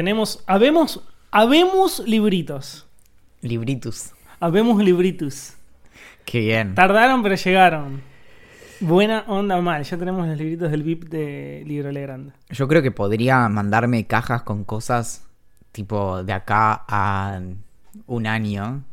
Tenemos, habemos, habemos libritos. Libritus. Habemos libritos. Qué bien. Tardaron, pero llegaron. Buena onda mal. Ya tenemos los libritos del VIP de Libro Legrand. Yo creo que podría mandarme cajas con cosas tipo de acá a un año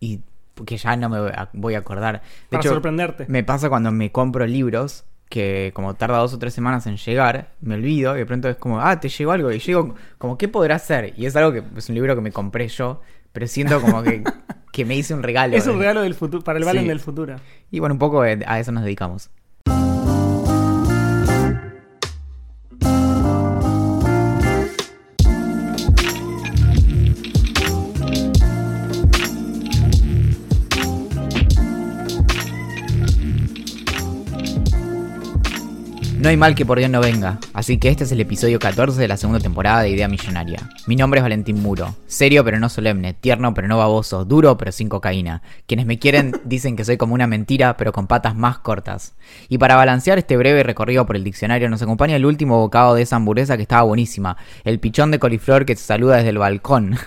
y que ya no me voy a- voy a acordar. De Para hecho, sorprenderte. me pasa cuando me compro libros que como tarda dos o tres semanas en llegar, me olvido y de pronto es como, ah, te llegó algo y llego como, ¿qué podrá ser? Y es algo que es un libro que me compré yo, pero siento como que, que me hice un regalo. Es un regalo del futuro, para el Valen Sí. del futuro. Y bueno, un poco eh, a eso nos dedicamos. No hay mal que por Dios no venga, así que este es el episodio 14 de la segunda temporada de Idea Millonaria. Mi nombre es Valentín Muro, serio pero no solemne, tierno pero no baboso, duro pero sin cocaína. Quienes me quieren dicen que soy como una mentira pero con patas más cortas. Y para balancear este breve recorrido por el diccionario nos acompaña el último bocado de esa hamburguesa que estaba buenísima, el pichón de coliflor que te saluda desde el balcón.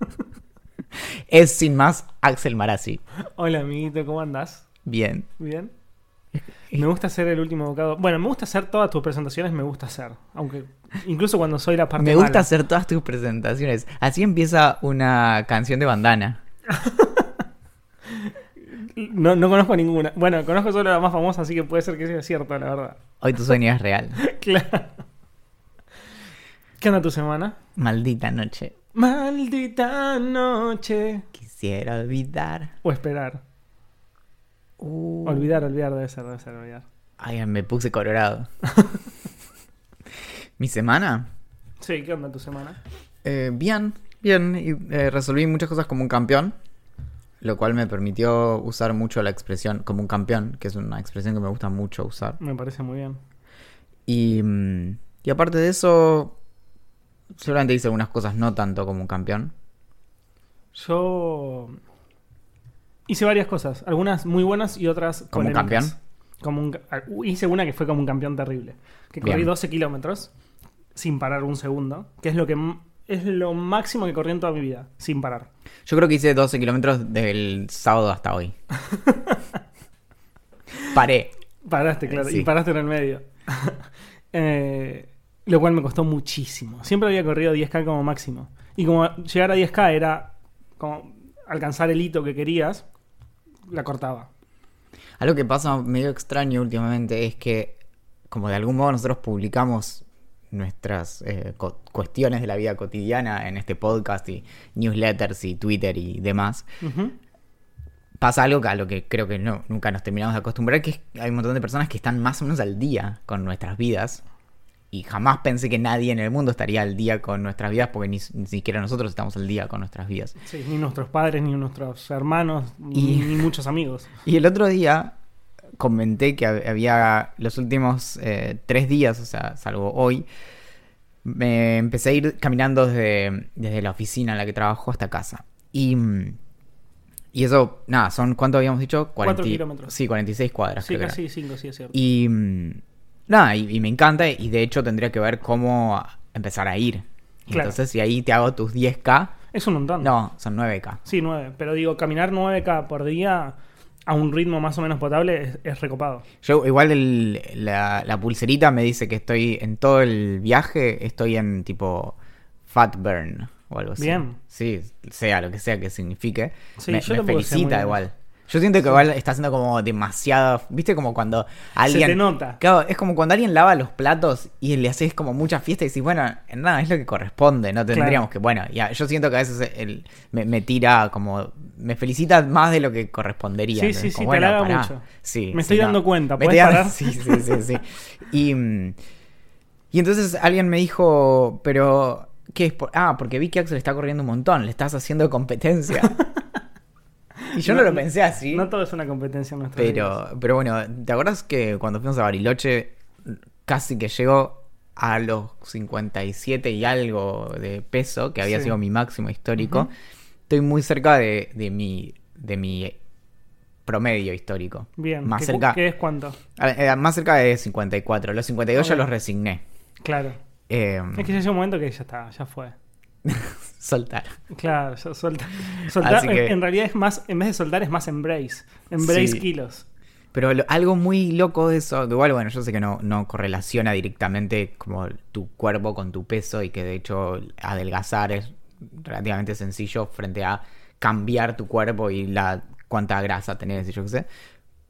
es sin más Axel Marazzi. Hola, amiguito, ¿cómo andás? Bien. ¿Bien? Me gusta hacer el último bocado. Bueno, me gusta hacer todas tus presentaciones, me gusta hacer. Aunque, incluso cuando soy la parte Me gusta mala. hacer todas tus presentaciones. Así empieza una canción de bandana. No, no conozco ninguna. Bueno, conozco solo la más famosa, así que puede ser que sea cierta, la verdad. Hoy tu sueño es real. Claro. ¿Qué onda tu semana? Maldita noche. Maldita noche. Quisiera olvidar. O esperar. Uh. Olvidar, olvidar, debe ser, debe ser, olvidar. Ay, me puse colorado. Mi semana. Sí, ¿qué onda tu semana? Eh, bien, bien. Y, eh, resolví muchas cosas como un campeón. Lo cual me permitió usar mucho la expresión como un campeón, que es una expresión que me gusta mucho usar. Me parece muy bien. Y, mm, y aparte de eso, seguramente hice algunas cosas no tanto como un campeón. Yo hice varias cosas, algunas muy buenas y otras ¿Como un campeón? Como un ca- ah, hice una que fue como un campeón terrible, que corrí Bien. 12 kilómetros sin parar un segundo, que es lo que es lo máximo que corrí en toda mi vida, sin parar. Yo creo que hice 12 kilómetros del sábado hasta hoy. Paré. Paraste, claro, Sí. y paraste en el medio. Eh, lo cual me costó muchísimo. Siempre había corrido 10K como máximo. Y como llegar a 10K era como alcanzar el hito que querías, la cortaba. Algo que pasa medio extraño últimamente es que, como de algún modo nosotros publicamos nuestras eh, cuestiones de la vida cotidiana en este podcast y newsletters y Twitter y demás, pasa algo que a lo que creo que no, nunca nos terminamos de acostumbrar, que es que hay un montón de personas que están más o menos al día con nuestras vidas. Y jamás pensé que nadie en el mundo estaría al día con nuestras vidas porque ni, ni siquiera nosotros estamos al día con nuestras vidas. Sí, ni nuestros padres, ni nuestros hermanos, ni, Y- ni muchos amigos. Y el otro día comenté que hab- había los últimos eh, tres días, o sea, salvo hoy, me empecé a ir caminando desde, desde la oficina en la que trabajo hasta casa. Y, mm, y eso, nada, son, ¿cuánto habíamos dicho? Cuatro kilómetros. Sí, 46 cuadras. Sí, creo casi cinco, sí, es cierto. Y mm, nada, y, y me encanta y de hecho tendría que ver cómo empezar a ir. Claro. Entonces, si ahí te hago tus 10K, Es un montón. no, son 9K. Sí, 9. Pero digo, caminar 9K por día a un ritmo más o menos potable es, es recopado. Yo igual el- la, la pulserita me dice que estoy en todo el viaje, estoy en tipo fat burn o algo así. Bien. Sí, sea lo que sea que signifique. Sí, me yo me felicita igual. Yo siento que igual está haciendo como demasiado, viste como cuando alguien Se te nota. Claro, es como cuando alguien lava los platos y le haces como mucha fiesta y decís, bueno, en nada, es lo que corresponde, no tendríamos Claro. que, bueno, ya, yo siento que a veces el- me, me tira como, me felicita más de lo que correspondería. Sí, sí, como, sí, te bueno, pará. mucho. Sí, Me sí, estoy dando cuenta, ¿puedes parar? Sí, sí, sí, sí. Y, mm, y entonces alguien me dijo, pero, ¿qué es? por- Ah, porque vi que Axel está corriendo un montón, le estás haciendo competencia. y yo no, lo pensé así. No todo es una competencia en nuestra vida. Pero, pero bueno, ¿te acuerdas que cuando fuimos a Bariloche casi que llegó a los 57 y algo de peso, que había Sí. sido mi máximo histórico? Estoy muy cerca de, de mi de mi promedio histórico. Bien. Más ¿qué, cerca, ¿Qué es cuánto? eh, más cerca de 54. Los 52 ya Ok. los resigné. Claro. Eh, Es que ya llega un momento que ya está, ya fue. soltar. Claro, ya solta. soltar en- realidad es más, en vez de soltar es más embrace. Embrace Sí. kilos. Pero lo- algo muy loco de eso, igual bueno, yo sé que no, no correlaciona directamente como tu cuerpo con tu peso y que de hecho adelgazar es relativamente sencillo frente a cambiar tu cuerpo y la cuánta grasa tenés y yo qué sé.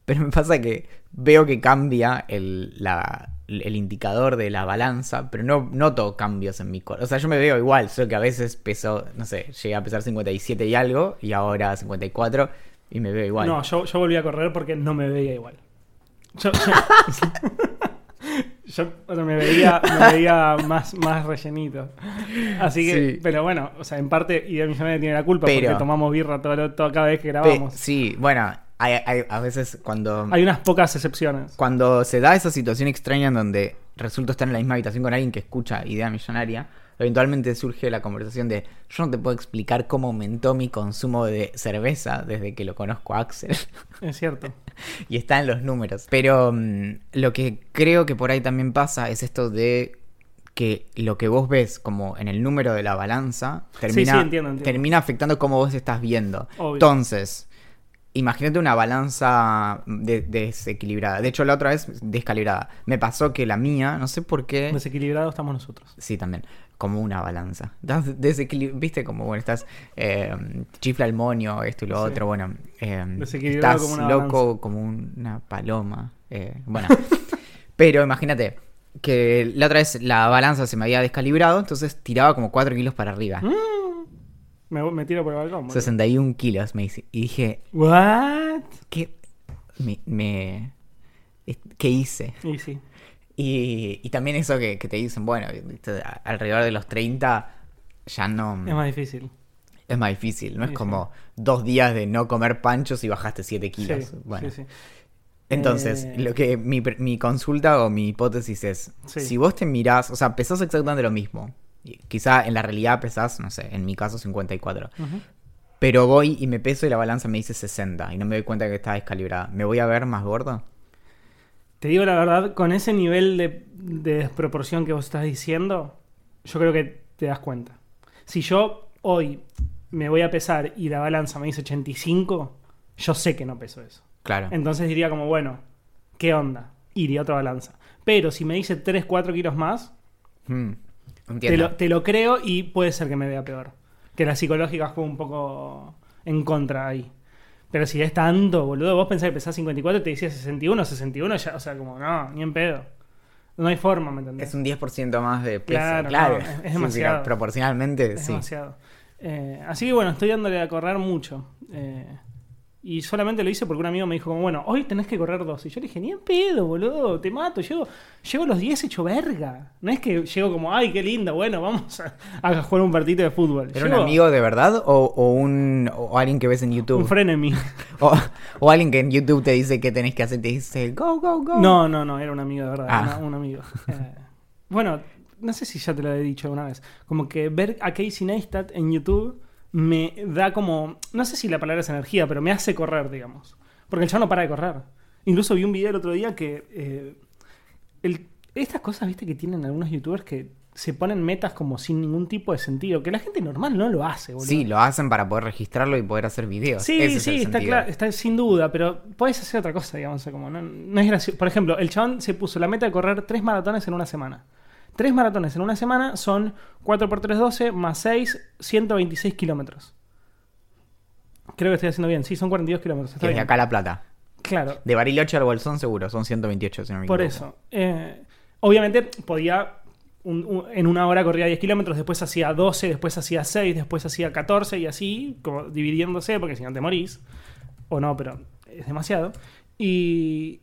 Pero me pasa que veo que cambia el, la- el indicador de la balanza, pero no noto cambios en mi cuerpo. O sea, yo me veo igual, solo que a veces peso, no sé, llegué a pesar 57 y algo y ahora 54 y me veo igual. No, yo, yo volví a correr porque no me veía igual. Yo, yo, o sea, me veía, me veía más, más rellenito. Así que, Sí. pero bueno, o sea, en parte Idea Millonaria tiene la culpa Pero- porque tomamos birra todo, todo- cada vez que Pe- grabamos. sí, bueno, hay, hay- a veces cuando, Hay unas pocas excepciones. cuando se da esa situación extraña en donde resulta estar en la misma habitación con alguien que escucha idea millonaria, eventualmente surge la conversación de yo no te puedo explicar cómo aumentó mi consumo de cerveza desde que lo conozco a Axel. Es cierto. y está en los números. Pero mm, lo que creo que por ahí también pasa es esto de que lo que vos ves como en el número de la balanza termina, sí, entiendo, entiendo. termina afectando cómo vos estás viendo. Obvio. Entonces, imagínate una balanza de- desequilibrada. De hecho, la otra vez descalibrada. Me pasó que la mía, no sé por qué... Desequilibrados estamos nosotros. Sí, también. Como una balanza. Viste como, bueno, estás. eh, chifla el moño, esto y lo Sí. otro. Bueno, eh, Desequilibrado estás como una loco balanza. como una paloma. eh, bueno. Pero imagínate que la otra vez la balanza se me había descalibrado, entonces tiraba como 4 kilos para arriba. Mm. Me, me tiro por el balcón. boludo. 61 kilos, me dice. Y dije, ¿What? ¿qué? Me. me- ¿Qué hice? Y sí. Y, y también eso que, que te dicen, bueno, alrededor de los 30 ya no... Es más difícil. Es más difícil, no es Sí, como dos días de no comer panchos y bajaste 7 kilos. Sí, bueno, entonces, Eh, lo que mi, mi consulta o mi hipótesis es, si vos te mirás, o sea, pesás exactamente lo mismo. Quizá en la realidad pesás, no sé, en mi caso 54. Ujú. Pero voy y me peso y la balanza me dice 60 y no me doy cuenta que está descalibrada. ¿Me voy a ver más gordo? Te digo la verdad, con ese nivel de, de desproporción que vos estás diciendo, yo creo que te das cuenta. Si yo hoy me voy a pesar y la balanza me dice 85, yo sé que no peso eso. Claro. Entonces diría como, bueno, ¿qué onda? Iría a otra balanza. Pero si me dice 3, 4 kilos más, Hmm, te lo, te lo creo y puede ser que me vea peor. Que la psicológica juega un poco en contra ahí. Pero si es tanto, boludo, vos pensás que pesás 54 y te decía 61, 61 ya, o sea, como, no, ni en pedo. No hay forma, ¿me entendés? Es un 10% más de peso. Claro, Claro, no, es- es Sí, sí, demasiado. proporcionalmente, Es sí. demasiado. Eh, así que bueno, estoy dándole a correr mucho. Eh, y solamente lo hice porque un amigo me dijo como, bueno, hoy tenés que correr dos. Y yo le dije, ni en pedo, boludo, te mato. Llego, llego a los 10 hecho verga. No es que llego como, ay, qué linda, bueno, vamos a, a jugar un partido de fútbol. ¿Era un amigo de verdad o, o un o alguien que ves en YouTube? Un frenemy. o, o alguien que en YouTube te dice qué tenés que hacer, te dice go, go, go. No, no, no, era un amigo de verdad, Ah. una- un amigo. Eh, bueno, no sé si ya te lo he dicho una vez. Como que ver a Casey Neistat en YouTube me da como, no sé si la palabra es energía, pero me hace correr, digamos. Porque el chavo no para de correr. Incluso vi un video el otro día que... eh, el- estas cosas, viste, que tienen algunos youtubers que se ponen metas como sin ningún tipo de sentido, que la gente normal no lo hace, boludo. Sí, lo hacen para poder registrarlo y poder hacer videos. Sí, Ese sí, está claro, está sin duda, pero puedes hacer otra cosa, digamos, como no, no es gracioso. Por ejemplo, el chabón se puso la meta de correr tres maratones en una semana. Tres maratones en una semana son 4 por 3, 12, más 6, 126 kilómetros. Creo que estoy haciendo bien, sí, son 42 kilómetros. está Que es de bien. acá a La Plata. Claro, De Bariloche al Bolsón seguro, son 128 si no me por equivoco. eso. Eh, obviamente podía, un- un- en una hora corría 10 kilómetros, después hacía 12, después hacía 6, después hacía 14 y así, como dividiéndose, porque si no te morís. O no, pero es demasiado. Y,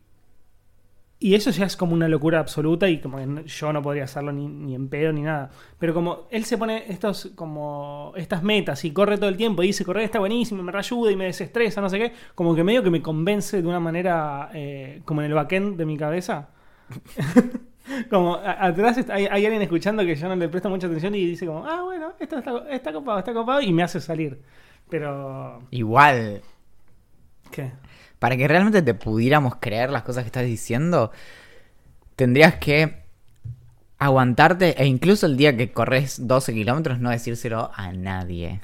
y eso ya es como una locura absoluta y como que yo no podría hacerlo ni, ni en pedo ni nada. Pero como él se pone estos como estas metas y corre todo el tiempo y dice correr está buenísimo, me reayuda y me desestresa, no sé qué, como que medio que me convence de una manera eh, como en el backend de mi cabeza. como a- atrás hay, hay alguien escuchando que yo no le presto mucha atención y dice como, ah, bueno, esto está, está copado, está copado y me hace salir. Pero... Igual, ¿Qué? para que realmente te pudiéramos creer las cosas que estás diciendo, tendrías que aguantarte e incluso el día que corres 12 kilómetros no decírselo a nadie.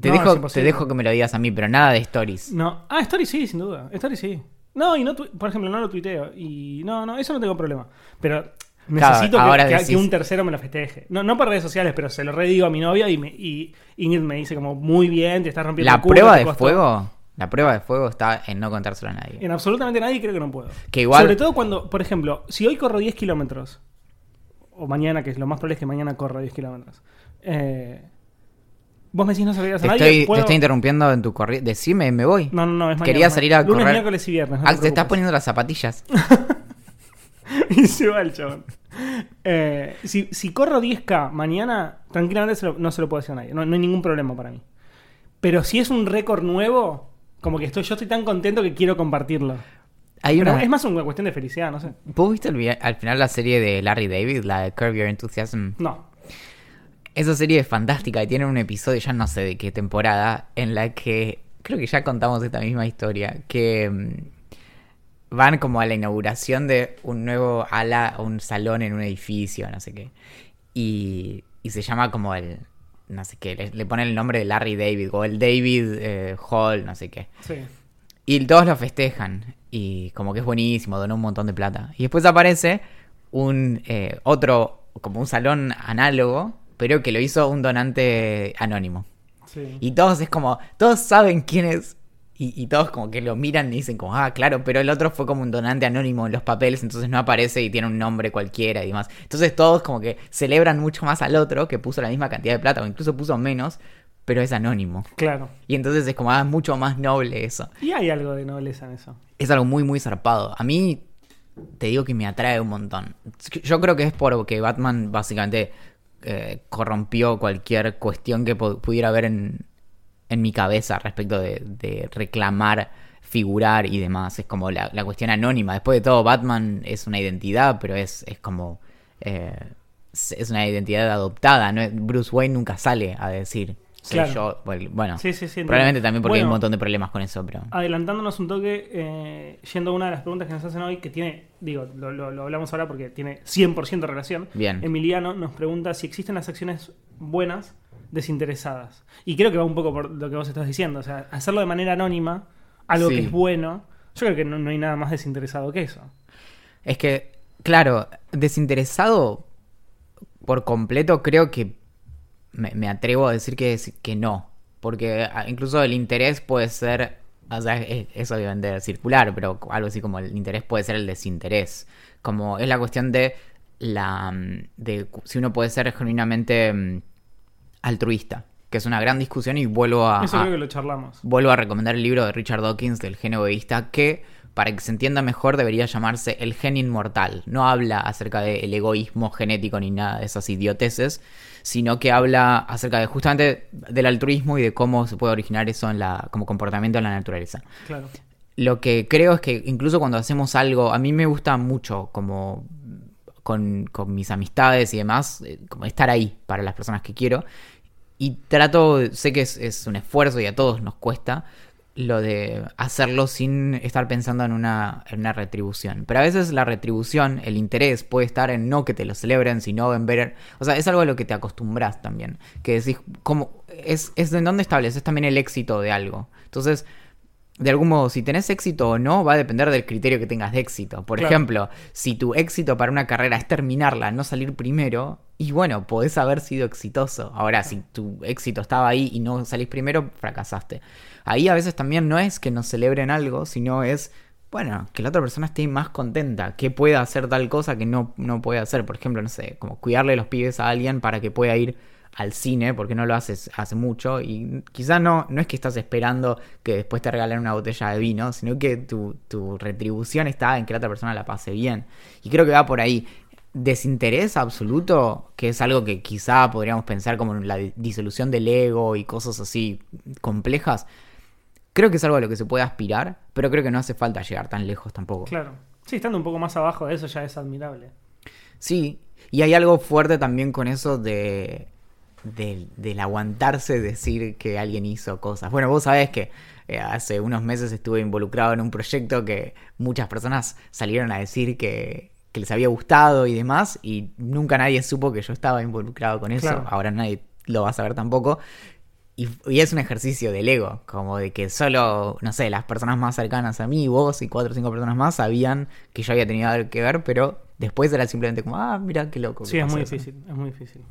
Te, No, dejo, te dejo que me lo digas a mí, pero nada de stories. No. Ah, Story sí, sin duda. Story sí. No, y no, tu- por ejemplo, no lo tuiteo. Y no, no, eso no tengo problema. Pero necesito que- ahora que, decís- que un tercero me lo festeje. No, no por redes sociales, pero se lo redigo a mi novia y, me, y Ingrid me dice como, muy bien, te estás rompiendo La el culo, prueba de costó". fuego, la prueba de fuego está en no contárselo a nadie. En absolutamente nadie creo que no puedo. Que igual- Sobre todo cuando, por ejemplo, si hoy corro 10 kilómetros, o mañana, que es lo más probable es que mañana corra 10 kilómetros, eh, vos me decís no digas a Te nadie. estoy, te ¿puedo? estoy interrumpiendo en tu corriente. Decime, me voy. No, no, no, es mañana. Quería salir a Lunes, correr. miércoles y viernes. no Ah, te te estás poniendo las zapatillas. y se va el chabón. Eh, si, si corro 10K mañana, tranquilamente se lo- no se lo puedo decir a nadie. No, no hay ningún problema para mí. Pero si es un récord nuevo, como que estoy, yo estoy tan contento que quiero compartirlo. Hay Pero una... es más una cuestión de felicidad, no sé. ¿Vos viste el al final la serie de Larry David, la de Curb Your Enthusiasm? No. Esa serie es fantástica y tiene un episodio, ya no sé de qué temporada, en la que creo que ya contamos esta misma historia, que mm, van como a la inauguración de un nuevo ala, un salón en un edificio, no sé qué. Y, y se llama como el, no sé qué, le, le ponen el nombre de Larry David o el David eh, Hall, no sé qué. Sí. Y todos lo festejan. Y como que es buenísimo, donó un montón de plata. Y después aparece un eh, otro, como un salón análogo, pero que lo hizo un donante anónimo. Sí. Y todos es como, todos saben quién es. Y, y todos como que lo miran y dicen como, ah, claro, pero el otro fue como un donante anónimo en los papeles, entonces no aparece y tiene un nombre cualquiera y demás. Entonces todos como que celebran mucho más al otro que puso la misma cantidad de plata o incluso puso menos, pero es anónimo. Claro. Y entonces es como, ah, mucho más noble eso Y hay algo de nobleza en eso. es algo muy, muy zarpado. A mí, te digo que me atrae un montón. Yo creo que es porque Batman básicamente eh, corrompió cualquier cuestión que pu- pudiera haber en, en mi cabeza respecto de, de reclamar, figurar y demás. Es como la, la cuestión anónima. Después de todo, Batman es una identidad, pero es, es como... eh, es una identidad adoptada. ¿no? Bruce Wayne nunca sale a decir... Claro. yo. Bueno, Sí, sí, sí, probablemente también porque hay un montón de problemas con eso, pero... Adelantándonos un toque, eh, yendo a una de las preguntas que nos hacen hoy, que tiene, digo, lo, lo- lo hablamos ahora porque tiene 100% relación. Bien. Emiliano nos pregunta si existen las acciones buenas desinteresadas. Y creo que va un poco por lo que vos estás diciendo. O sea, hacerlo de manera anónima, algo Sí. que es bueno. Yo creo que no, no hay nada más desinteresado que eso. Es que, claro, desinteresado por completo, creo que me, me atrevo a decir que, que no. Porque ah, incluso el interés puede ser, o sea, es, es obviamente circular, pero algo así como el interés puede ser el desinterés. Como es la cuestión de la mm, de si uno puede ser genuinamente mm, altruista, que es una gran discusión y vuelvo a, eso creo que lo charlamos. Vuelvo a recomendar el libro de Richard Dawkins del gen egoísta que, para que se entienda mejor, debería llamarse El gen inmortal. No habla acerca del egoísmo genético ni nada de esas idioteces, sino que habla acerca de justamente del altruismo y de cómo se puede originar eso en la, como comportamiento en la naturaleza. Claro. Lo que creo es que incluso cuando hacemos algo, a mí me gusta mucho como con, con mis amistades y demás, eh, como estar ahí para las personas que quiero. Y trato, sé que es, un esfuerzo y a todos nos cuesta lo de hacerlo sin estar pensando en una, en una retribución. Pero a veces la retribución, el interés puede estar en no que te lo celebren, sino en ver... O sea, es algo a lo que te acostumbras también. Que decís, como, es, es en dónde estableces también el éxito de algo. Entonces, de algún modo, si tenés éxito o no, va a depender del criterio que tengas de éxito. Por Claro. ejemplo, si tu éxito para una carrera es terminarla, no salir primero, y bueno, podés haber sido exitoso. Ahora, si tu éxito estaba ahí y no salís primero, fracasaste. Ahí a veces también no es que nos celebren algo, sino es, bueno, que la otra persona esté más contenta, que pueda hacer tal cosa que no, no puede hacer. Por ejemplo, no sé, como cuidarle los pibes a alguien para que pueda ir al cine, porque no lo haces hace mucho, y quizás no, no es que estás esperando que después te regalen una botella de vino, sino que tu, tu retribución está en que la otra persona la pase bien. Y creo que va por ahí. Desinterés absoluto, que es algo que quizá podríamos pensar como la di- disolución del ego y cosas así complejas, creo que es algo a lo que se puede aspirar, pero creo que no hace falta llegar tan lejos tampoco. Claro. Sí, estando un poco más abajo de eso ya es admirable. Sí, y hay algo fuerte también con eso de, del- del aguantarse decir que alguien hizo cosas. Bueno, vos sabés que eh, hace unos meses estuve involucrado en un proyecto que muchas personas salieron a decir que, que les había gustado y demás, y nunca nadie supo que yo estaba involucrado con eso. Claro. Ahora nadie lo va a saber tampoco. Y, y es un ejercicio del ego, como de que solo, no sé, las personas más cercanas a mí, vos y cuatro o cinco personas más sabían que yo había tenido algo que ver, pero después era simplemente como, ah, mira qué loco. Sí, es muy eso". difícil, es muy difícil.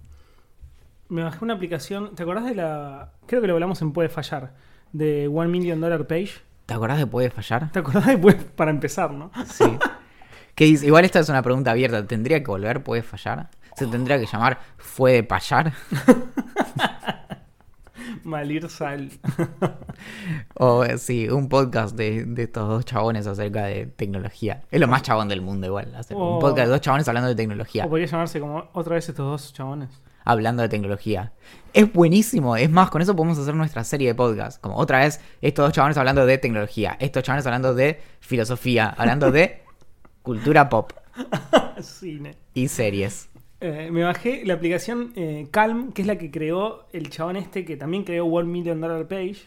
Me bajé una aplicación, ¿te acordás de la... Creo que lo hablamos en Puede Fallar, de One Million Dollar Page? ¿Te acordás de Puede Fallar? ¿Te acordás de Puede- para empezar, no? Sí. Que dice, igual esta es una pregunta abierta. ¿Tendría que volver? ¿Puede fallar? ¿Se tendría que llamar Fue de Payar? Malir Sal. O sí, un podcast de, de estos dos chabones acerca de tecnología. Es lo más chabón del mundo igual. Hacer Oh. un podcast de dos chabones hablando de tecnología. O podría llamarse como otra vez estos dos chabones. Hablando de tecnología. Es buenísimo. Es más, con eso podemos hacer nuestra serie de podcast. Como otra vez, estos dos chabones hablando de tecnología. Estos chabones hablando de filosofía. Hablando de cultura pop Cine. y series. Eh, me bajé la aplicación eh, Calm, que es la que creó el chabón este que también creó One Million Dollar Page,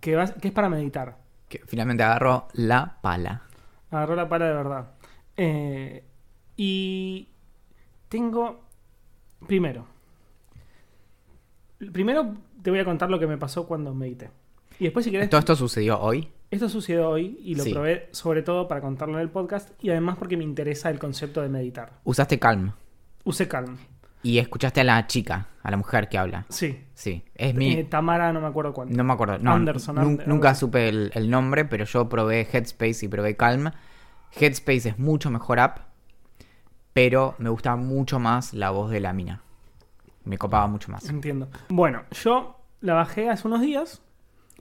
que, va- que es para meditar. Que finalmente agarró la pala. Agarró la pala de verdad. Eh, y tengo. Primero. Primero te voy a contar lo que me pasó cuando medité. Y después, si querés. Todo esto sucedió hoy. Esto sucedió hoy y lo Sí. probé sobre todo para contarlo en el podcast y además porque me interesa el concepto de meditar. Usaste Calm. Use Calm. Y escuchaste a la chica, a la mujer que habla. Sí. Sí, es mi... Eh, Tamara, no me acuerdo cuánto. no me acuerdo. No, Anderson, nun- Ander- nunca supe el, el nombre, pero yo probé Headspace y probé Calm. Headspace es mucho mejor app, pero me gusta mucho más la voz de la mina. Me copaba mucho más. Entiendo. Bueno, yo la bajé hace unos días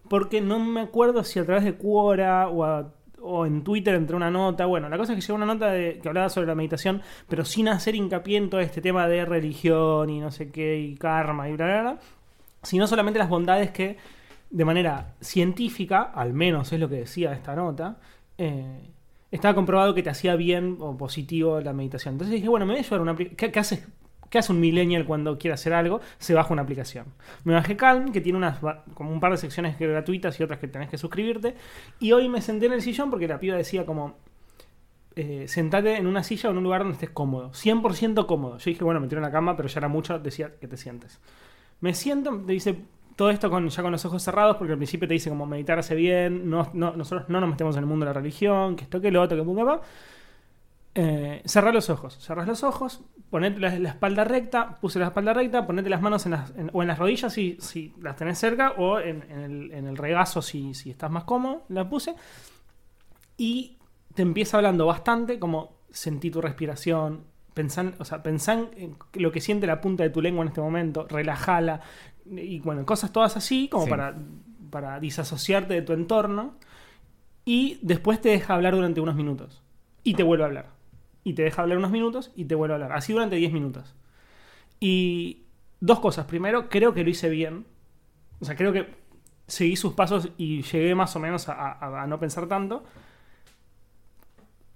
porque no me acuerdo si a través de Quora o, o en Twitter entré una nota. Bueno, la cosa es que llegó una nota de, que hablaba sobre la meditación, pero sin hacer hincapié en todo este tema de religión y no sé qué, y karma y bla, bla, bla, sino solamente las bondades que, de manera científica, al menos es lo que decía esta nota, eh, estaba comprobado que te hacía bien o positivo la meditación. Entonces dije, bueno, me voy a llevar una. ¿Qué, qué hace, ¿Qué hace un millennial cuando quiere hacer algo? Se baja una aplicación. Me bajé Calm, que tiene unas como un par de secciones gratuitas y otras que tenés que suscribirte. Y hoy me senté en el sillón porque la piba decía como... eh, sentate en una silla o en un lugar donde estés cómodo. 100% cómodo. Yo dije, bueno, me tiro en la cama, pero ya era mucho, decía que te sientes. Me siento, te dice todo esto con, ya con los ojos cerrados, porque al principio te dice como meditar hace bien, no, no- nosotros no nos metemos en el mundo de la religión, que esto, que lo otro, que pum. Eh, cerrá los ojos, cerrás los ojos, ponete la, la espalda recta, puse la espalda recta, ponete las manos en las, en- o en las rodillas si, si las tenés cerca, o en, en el, en el regazo si, si estás más cómodo, la puse. Y te empieza hablando bastante, como sentí tu respiración, pensan, o sea, pensá en lo que siente la punta de tu lengua en este momento, relajala, y bueno, cosas todas así, como Sí. para, para disasociarte de tu entorno, y después te deja hablar durante unos minutos, y te vuelve a hablar, y te deja hablar unos minutos, y te vuelve a hablar, así durante 10 minutos. Y dos cosas, primero, creo que lo hice bien, o sea, creo que seguí sus pasos y llegué más o menos a, no pensar tanto,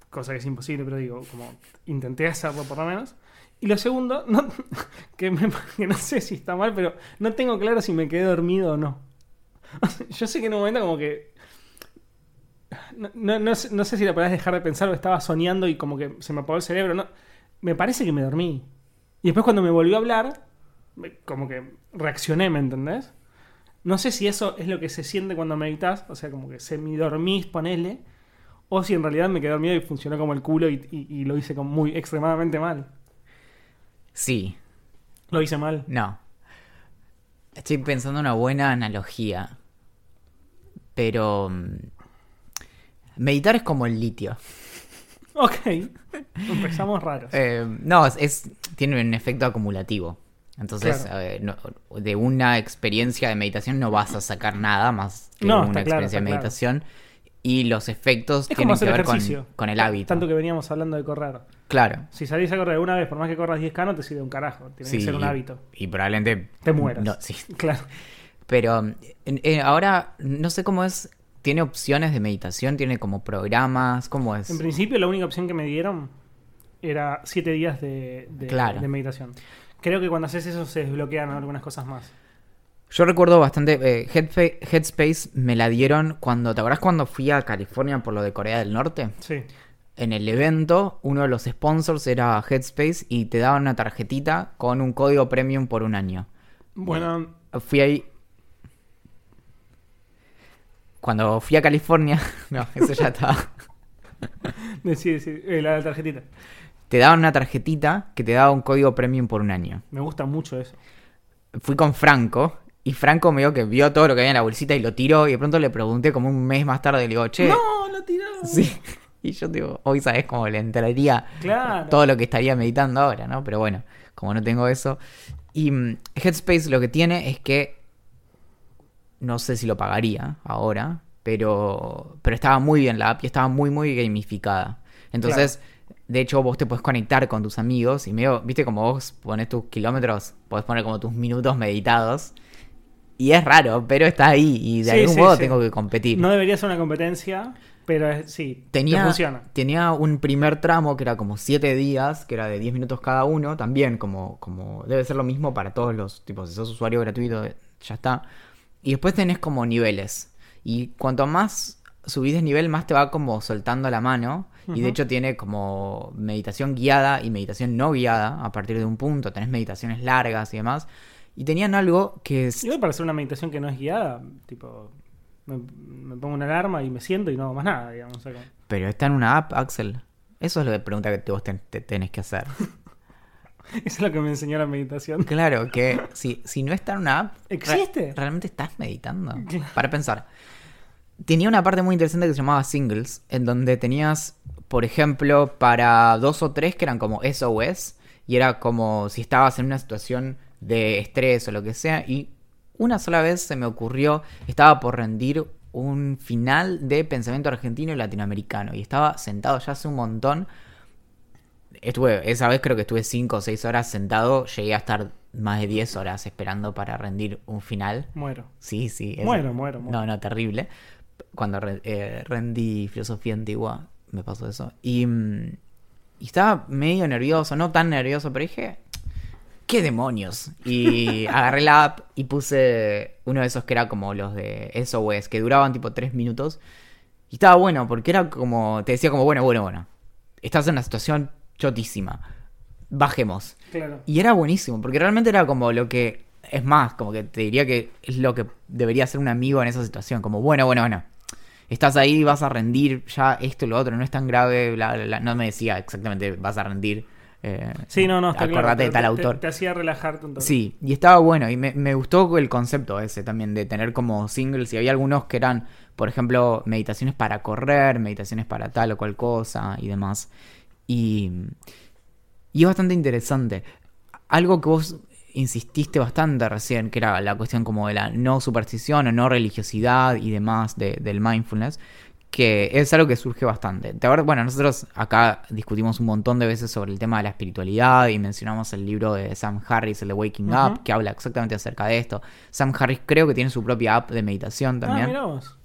cosa que es imposible, pero digo, como intenté hacerlo por lo menos. Y lo segundo, que, que no sé si está mal, pero no tengo claro si me quedé dormido o no. Yo sé que en un momento como que... No, no- no sé, no sé si la podés dejar de pensar o estaba soñando y como que se me apagó el cerebro. No, me parece que me dormí. Y después cuando me volvió a hablar, me- como que reaccioné, ¿me entendés? No sé si eso es lo que se siente cuando meditas, o sea, como que semi-dormís, ponele, o si en realidad me quedé dormido y funcionó como el culo y, y- y lo hice como muy extremadamente mal. Sí, Lo hice mal. no. Estoy pensando una buena analogía. Pero... Meditar es como el litio. Ok. Empezamos raros. Eh, no, es, es- tiene un efecto acumulativo. Entonces, Claro. eh, no- de una experiencia de meditación no vas a sacar nada más que No, una claro, experiencia de claro. meditación. Y los efectos es tienen que ver con, el hábito. Tanto que veníamos hablando de correr. Claro. Si salís a correr una vez, por más que corras 10K, no te sirve un carajo. Tiene que ser un hábito. Y probablemente... Te mueras. No, sí. Claro. Pero ahora no sé cómo es. ¿Tiene opciones de meditación? ¿Tiene como programas? ¿Cómo es? En principio, la única opción que me dieron era 7 días de, de- Claro. de meditación. Creo que cuando haces eso se desbloquean algunas cosas más. Yo recuerdo bastante. eh, Headfa- Headspace me la dieron cuando. ¿Te acuerdas cuando fui a California por lo de Corea del Norte? Sí. en el evento, uno de los sponsors era Headspace y te daban una tarjetita con un código premium por un año. Bueno, Fui ahí. Cuando fui a California, no, eso ya estaba. sí, sí, eh, la tarjetita. Te daban una tarjetita que te daba un código premium por un año. Me gusta mucho eso. Fui con Franco y Franco me dijo que vio todo lo que había en la bolsita y lo tiró y de pronto le pregunté como un mes más tarde, le digo, che, ¡No! ¡Lo tiró! sí. Y yo digo, hoy sabes cómo le entraría Claro. todo lo que estaría meditando ahora, ¿no? Pero bueno, como no tengo eso. Y mm, Headspace lo que tiene es que no sé si lo pagaría ahora, pero, pero estaba muy bien la app y estaba muy, muy gamificada. Entonces, de hecho, vos te puedes conectar con tus amigos y medio, viste, como vos pones tus kilómetros, podés poner como tus minutos meditados. Y es raro, pero está ahí y de Sí, algún sí, modo sí. tengo que competir. No debería ser una competencia, pero es- sí, te Tenía, funciona. tenía un primer tramo que era como 7 días, que era de 10 minutos cada uno, también como, como debe ser lo mismo para todos los tipos, si sos usuario gratuito, ya está. Y después tenés como niveles. Y cuanto más subís de nivel, más te va como soltando la mano. Y de hecho tiene como meditación guiada y meditación no guiada a partir de un punto. Tenés meditaciones largas y demás. Y tenían algo que es... Igual para hacer una meditación que no es guiada, tipo, me, me pongo una alarma y me siento y no hago más nada, digamos. o sea, como- Pero está en una app, Axel. Eso es lo de pregunta que vos ten- te tenés que hacer. Eso es lo que me enseñó la meditación. Claro, que si, si no está en una app, re- ¿Existe? realmente estás meditando. Para pensar. Tenía una parte muy interesante que se llamaba singles, en donde tenías, por ejemplo, para dos o tres que eran como SOS, y era como si estabas en una situación de estrés o lo que sea, y una sola vez se me ocurrió, estaba por rendir un final de pensamiento argentino y latinoamericano, y estaba sentado ya hace un montón, Estuve, esa vez creo que estuve 5 o 6 horas sentado, llegué a estar más de 10 horas esperando para rendir un final. Muero. Sí, sí. es- Muero, muero, muero. No, no, terrible. Cuando re- eh, rendí filosofía antigua, me pasó eso. Y, mm, y estaba medio nervioso, no tan nervioso, pero dije, ¿qué demonios? Y agarré la app y puse uno de esos que era como los de SOS, que duraban tipo 3 minutos. Y estaba bueno, porque era como, te decía como, bueno, bueno, bueno, estás en una situación chotísima. Bajemos. Claro. Y era buenísimo, porque realmente era como lo que. Es más, como que te diría que es lo que debería ser un amigo en esa situación. Como, bueno, bueno, bueno. Estás ahí, vas a rendir, ya esto y lo otro, no es tan grave, bla, bla, bla. No me decía exactamente, vas a rendir. eh, Sí, no, no, está acordate de tal autor. Te, te hacía relajarte un toque. Sí, y estaba bueno, y me, me gustó el concepto ese también de tener como singles, y había algunos que eran, por ejemplo, meditaciones para correr, meditaciones para tal o cual cosa y demás. Y, y es bastante interesante. Algo que vos insististe bastante recién, que era la cuestión como de la no superstición o no religiosidad y demás de- del mindfulness, que es algo que surge bastante. Te acuerdas- Bueno, nosotros acá discutimos un montón de veces sobre el tema de la espiritualidad y mencionamos el libro de Sam Harris, el de Waking. Up, que habla exactamente acerca de esto. Sam Harris creo que tiene su propia app de meditación Ah, también. vos.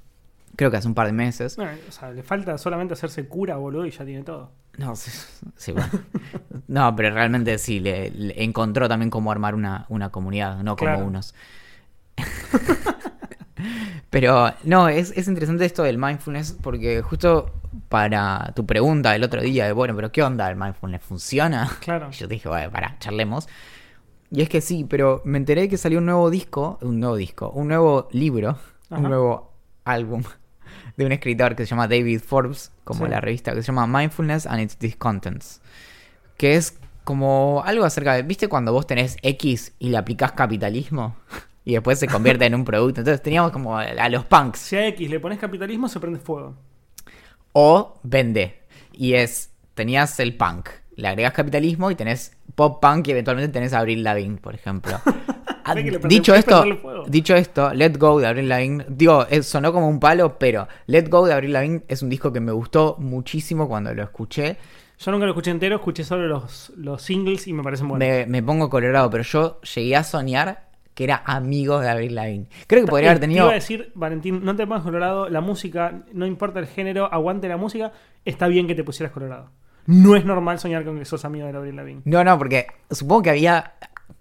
Creo que hace un par de meses. Bueno, o sea, le falta solamente hacerse cura, boludo, y ya tiene todo. No, sí, sí, bueno. no, pero realmente sí, le, le encontró también cómo armar una, una comunidad, no como Claro. unos. pero no, es, es interesante esto del mindfulness porque justo para tu pregunta del otro día de, bueno, pero ¿qué onda el mindfulness? ¿Funciona? Claro. Yo dije, bueno, para, charlemos. Y es que sí, pero me enteré que salió un nuevo disco, un nuevo disco, un nuevo libro, Ajá. un nuevo álbum de un escritor que se llama David Forbes, como Sí. la revista, que se llama Mindfulness and its Discontents. Que es como algo acerca de, ¿viste cuando vos tenés X y le aplicás capitalismo? Y después se convierte en un producto. Entonces teníamos como a los punks. Si a X le pones capitalismo, se prende fuego. O vende. Y es, tenías el punk, le agregas capitalismo y tenés pop punk y eventualmente tenés a Avril Lavigne, por ejemplo. Ah, dicho es esto, dicho esto, Let Go de Avril Lavigne, digo, es- sonó como un palo, pero Let Go de Avril Lavigne es un disco que me gustó muchísimo cuando lo escuché. Yo nunca lo escuché entero, escuché solo los, los singles y me parecen buenos. Me, me pongo colorado, pero yo llegué a soñar que era amigo de Avril Lavigne. Creo que podría haber Eh, Te tenido... iba a decir, Valentín, no te pongas colorado, la música, no importa el género, aguante la música, está bien que te pusieras colorado. No es normal soñar con que sos amigo de Gabriel Lavín. No, no, porque supongo que había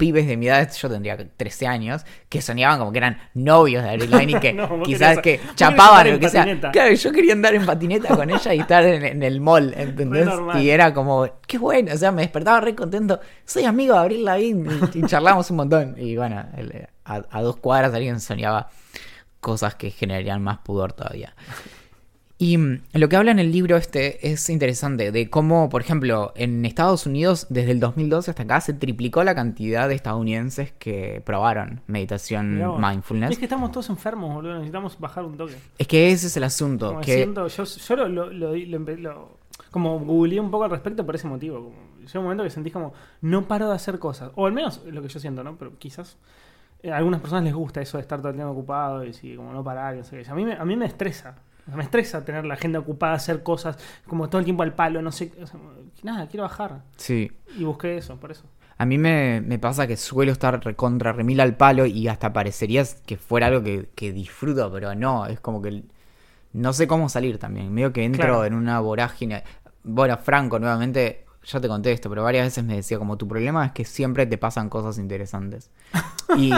pibes de mi edad, yo tendría 13 años, que soñaban como que eran novios de Avril Lavigne y que No, quizás querías- que chapaban o que sea. Claro, yo quería andar en patineta con ella y estar en, en el mall, ¿entendés? Y era como, qué bueno, o sea, me despertaba re contento. Soy amigo de Avril Lavigne y, y charlamos un montón. Y bueno, el- a, a dos cuadras alguien soñaba cosas que generarían más pudor todavía. Y mm, lo que habla en el libro este es interesante, de cómo, por ejemplo, en Estados Unidos, desde el 2012 hasta acá, se triplicó la cantidad de estadounidenses que probaron meditación Mirá mindfulness. Es que estamos todos enfermos, boludo. Necesitamos bajar un toque. Es que ese es el asunto. Como que siento- yo yo lo, lo, lo- lo como googleé un poco al respecto por ese motivo. Como, llega un momento que sentís como, no paro de hacer cosas. O al menos lo que yo siento, ¿no? Pero quizás eh, a algunas personas les gusta eso de estar todo el tiempo ocupado y como no parar. y no sé qué. A mí, me, a mí me estresa. Me estresa tener la agenda ocupada, hacer cosas como todo el tiempo al palo, no sé. nada, quiero bajar. sí, Y busqué eso, por eso. a mí me, me pasa que suelo estar recontra remil al palo y hasta parecería que fuera algo que, que disfruto, pero no, es como que no sé cómo salir también. Medio que entro Claro. en una vorágine. Bueno, Franco, nuevamente, ya te conté esto, pero varias veces me decía como tu problema es que siempre te pasan cosas interesantes. Y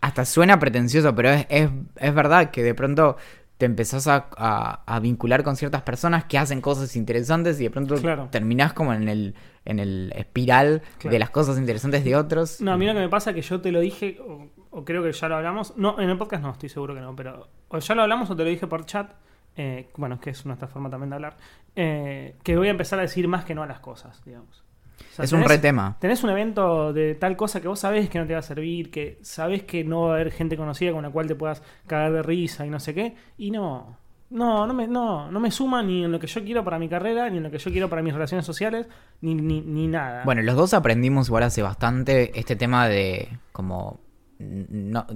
hasta suena pretencioso, pero es, es, es verdad que de pronto te empezás a, a- a vincular con ciertas personas que hacen cosas interesantes y de pronto Claro. terminás como en el, en el espiral Claro. de las cosas interesantes de otros. No, a mí lo que me pasa es que yo te lo dije, o, o creo que ya lo hablamos. No, en el podcast no, estoy seguro que no, pero o ya lo hablamos o te lo dije por chat. eh, bueno, es que es nuestra forma también de hablar. eh, que voy a empezar a decir más que no a las cosas, digamos. O sea, es un re tema. Tenés un evento de tal cosa que vos sabés que no te va a servir, que sabés que no va a haber gente conocida con la cual te puedas cagar de risa y no sé qué, y no. No, no me, no, no me suma ni en lo que yo quiero para mi carrera, ni en lo que yo quiero para mis relaciones sociales, ni, ni, ni nada. Bueno, los dos aprendimos igual hace bastante este tema de como... No,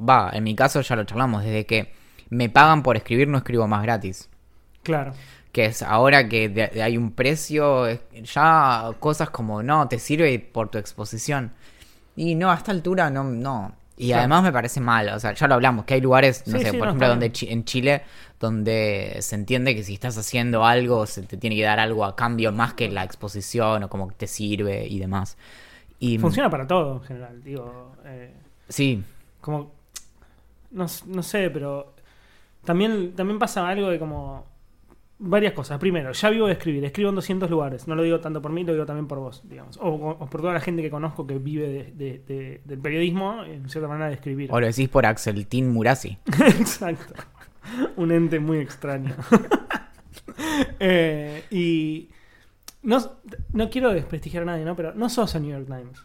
va, en mi caso ya lo charlamos, desde que me pagan por escribir no escribo más gratis. claro. Que es ahora que de- de- hay un precio, ya cosas como, no, te sirve por tu exposición. Y no, a esta altura no, no. Y Claro. además me parece mal, o sea, ya lo hablamos, que hay lugares, no Sí, sé, sí, por no, ejemplo, donde. Chi- en Chile, donde se entiende que si estás haciendo algo, se te tiene que dar algo a cambio más que la exposición o como que te sirve y demás. Y Funciona para todo en general, digo. eh, Sí, como. No, no sé, pero. También, también pasa algo de como. Varias cosas. Primero, ya vivo de escribir. Escribo en 200 lugares. No lo digo tanto por mí, lo digo también por vos, digamos. O, por toda la gente que conozco que vive de- de- de- del periodismo, en cierta manera de escribir. o lo decís por Axel Tin Murasi. Exacto. Un ente muy extraño. Eh, y no, no quiero desprestigiar a nadie, ¿no? Pero no sos el New York Times.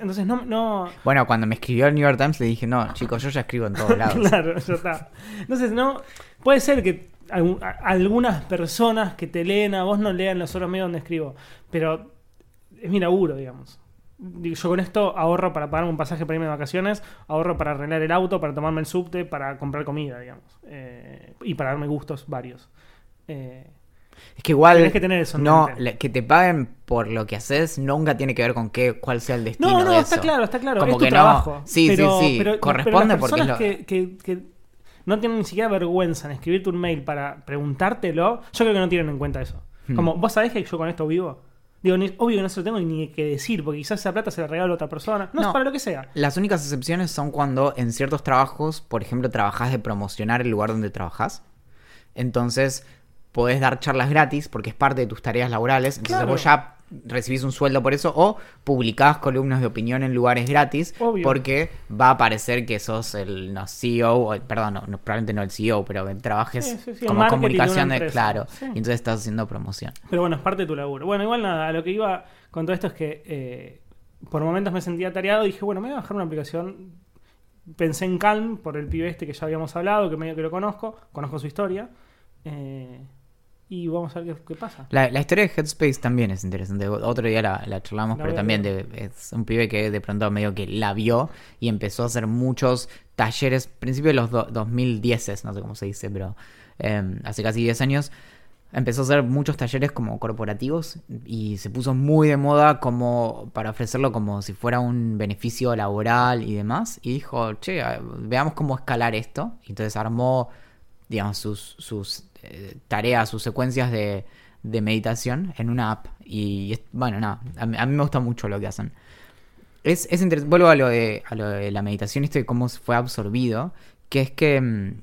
Entonces no... no Bueno, cuando me escribió el New York Times le dije, no, chicos, yo ya escribo en todos lados. claro, ya está. Entonces no... Puede ser que algunas personas que te leen a vos no lean los otros medios donde escribo. Pero es mi laburo, digamos. Yo con esto ahorro para pagarme un pasaje para irme de vacaciones, ahorro para arreglar el auto, para tomarme el subte, para comprar comida, digamos. Eh, y para darme gustos varios. Eh, Es que igual que tener eso en no, que te paguen por lo que haces nunca tiene que ver con qué, cuál sea el destino no, no, de está eso. claro, está claro. Como es tu que trabajo. sí, sí, pero, sí, corresponde pero las porque personas lo- que, que- que no tienen ni siquiera vergüenza en escribirte un mail para preguntártelo, yo creo que no tienen en cuenta eso. Hmm. Como, ¿vos sabés que yo con esto vivo? Digo, ni- obvio que no se lo tengo ni que decir, porque quizás esa plata se la regalo a otra persona. No, No. es para lo que sea. Las únicas excepciones son cuando en ciertos trabajos, por ejemplo, trabajás de promocionar el lugar donde trabajás. Entonces, podés dar charlas gratis porque es parte de tus tareas laborales. Entonces, Claro. vos ya recibís un sueldo por eso o publicás columnas de opinión en lugares gratis Obvio. porque va a parecer que sos el no, CEO, perdón, no, no, probablemente no el CEO, pero que trabajes Sí, sí, sí, el como comunicación de, empresa. claro. Y entonces estás haciendo promoción. Pero bueno, es parte de tu laburo. Bueno, igual nada, a lo que iba con todo esto es que eh, por momentos me sentía tareado y dije, bueno, me voy a bajar una aplicación. Pensé en Calm por el pibe este que ya habíamos hablado, que medio que lo conozco, conozco su historia. eh, y vamos a ver qué, qué pasa. La, la historia de Headspace también es interesante. Otro día la, la charlamos, La pero también de- es un pibe que de pronto medio que la vio y empezó a hacer muchos talleres, principio de los do- 2010, no sé cómo se dice, pero eh, hace casi 10 años. Empezó a hacer muchos talleres como corporativos y se puso muy de moda como para ofrecerlo como si fuera un beneficio laboral y demás. Y dijo, che, veamos cómo escalar esto. Y entonces armó, digamos, sus, sus eh, tareas, sus secuencias de, de meditación en una app. Y bueno, nada, a mí, me gusta mucho lo que hacen. es, es vuelvo a lo, de, a lo de la meditación, esto de cómo fue absorbido, que es que, mm,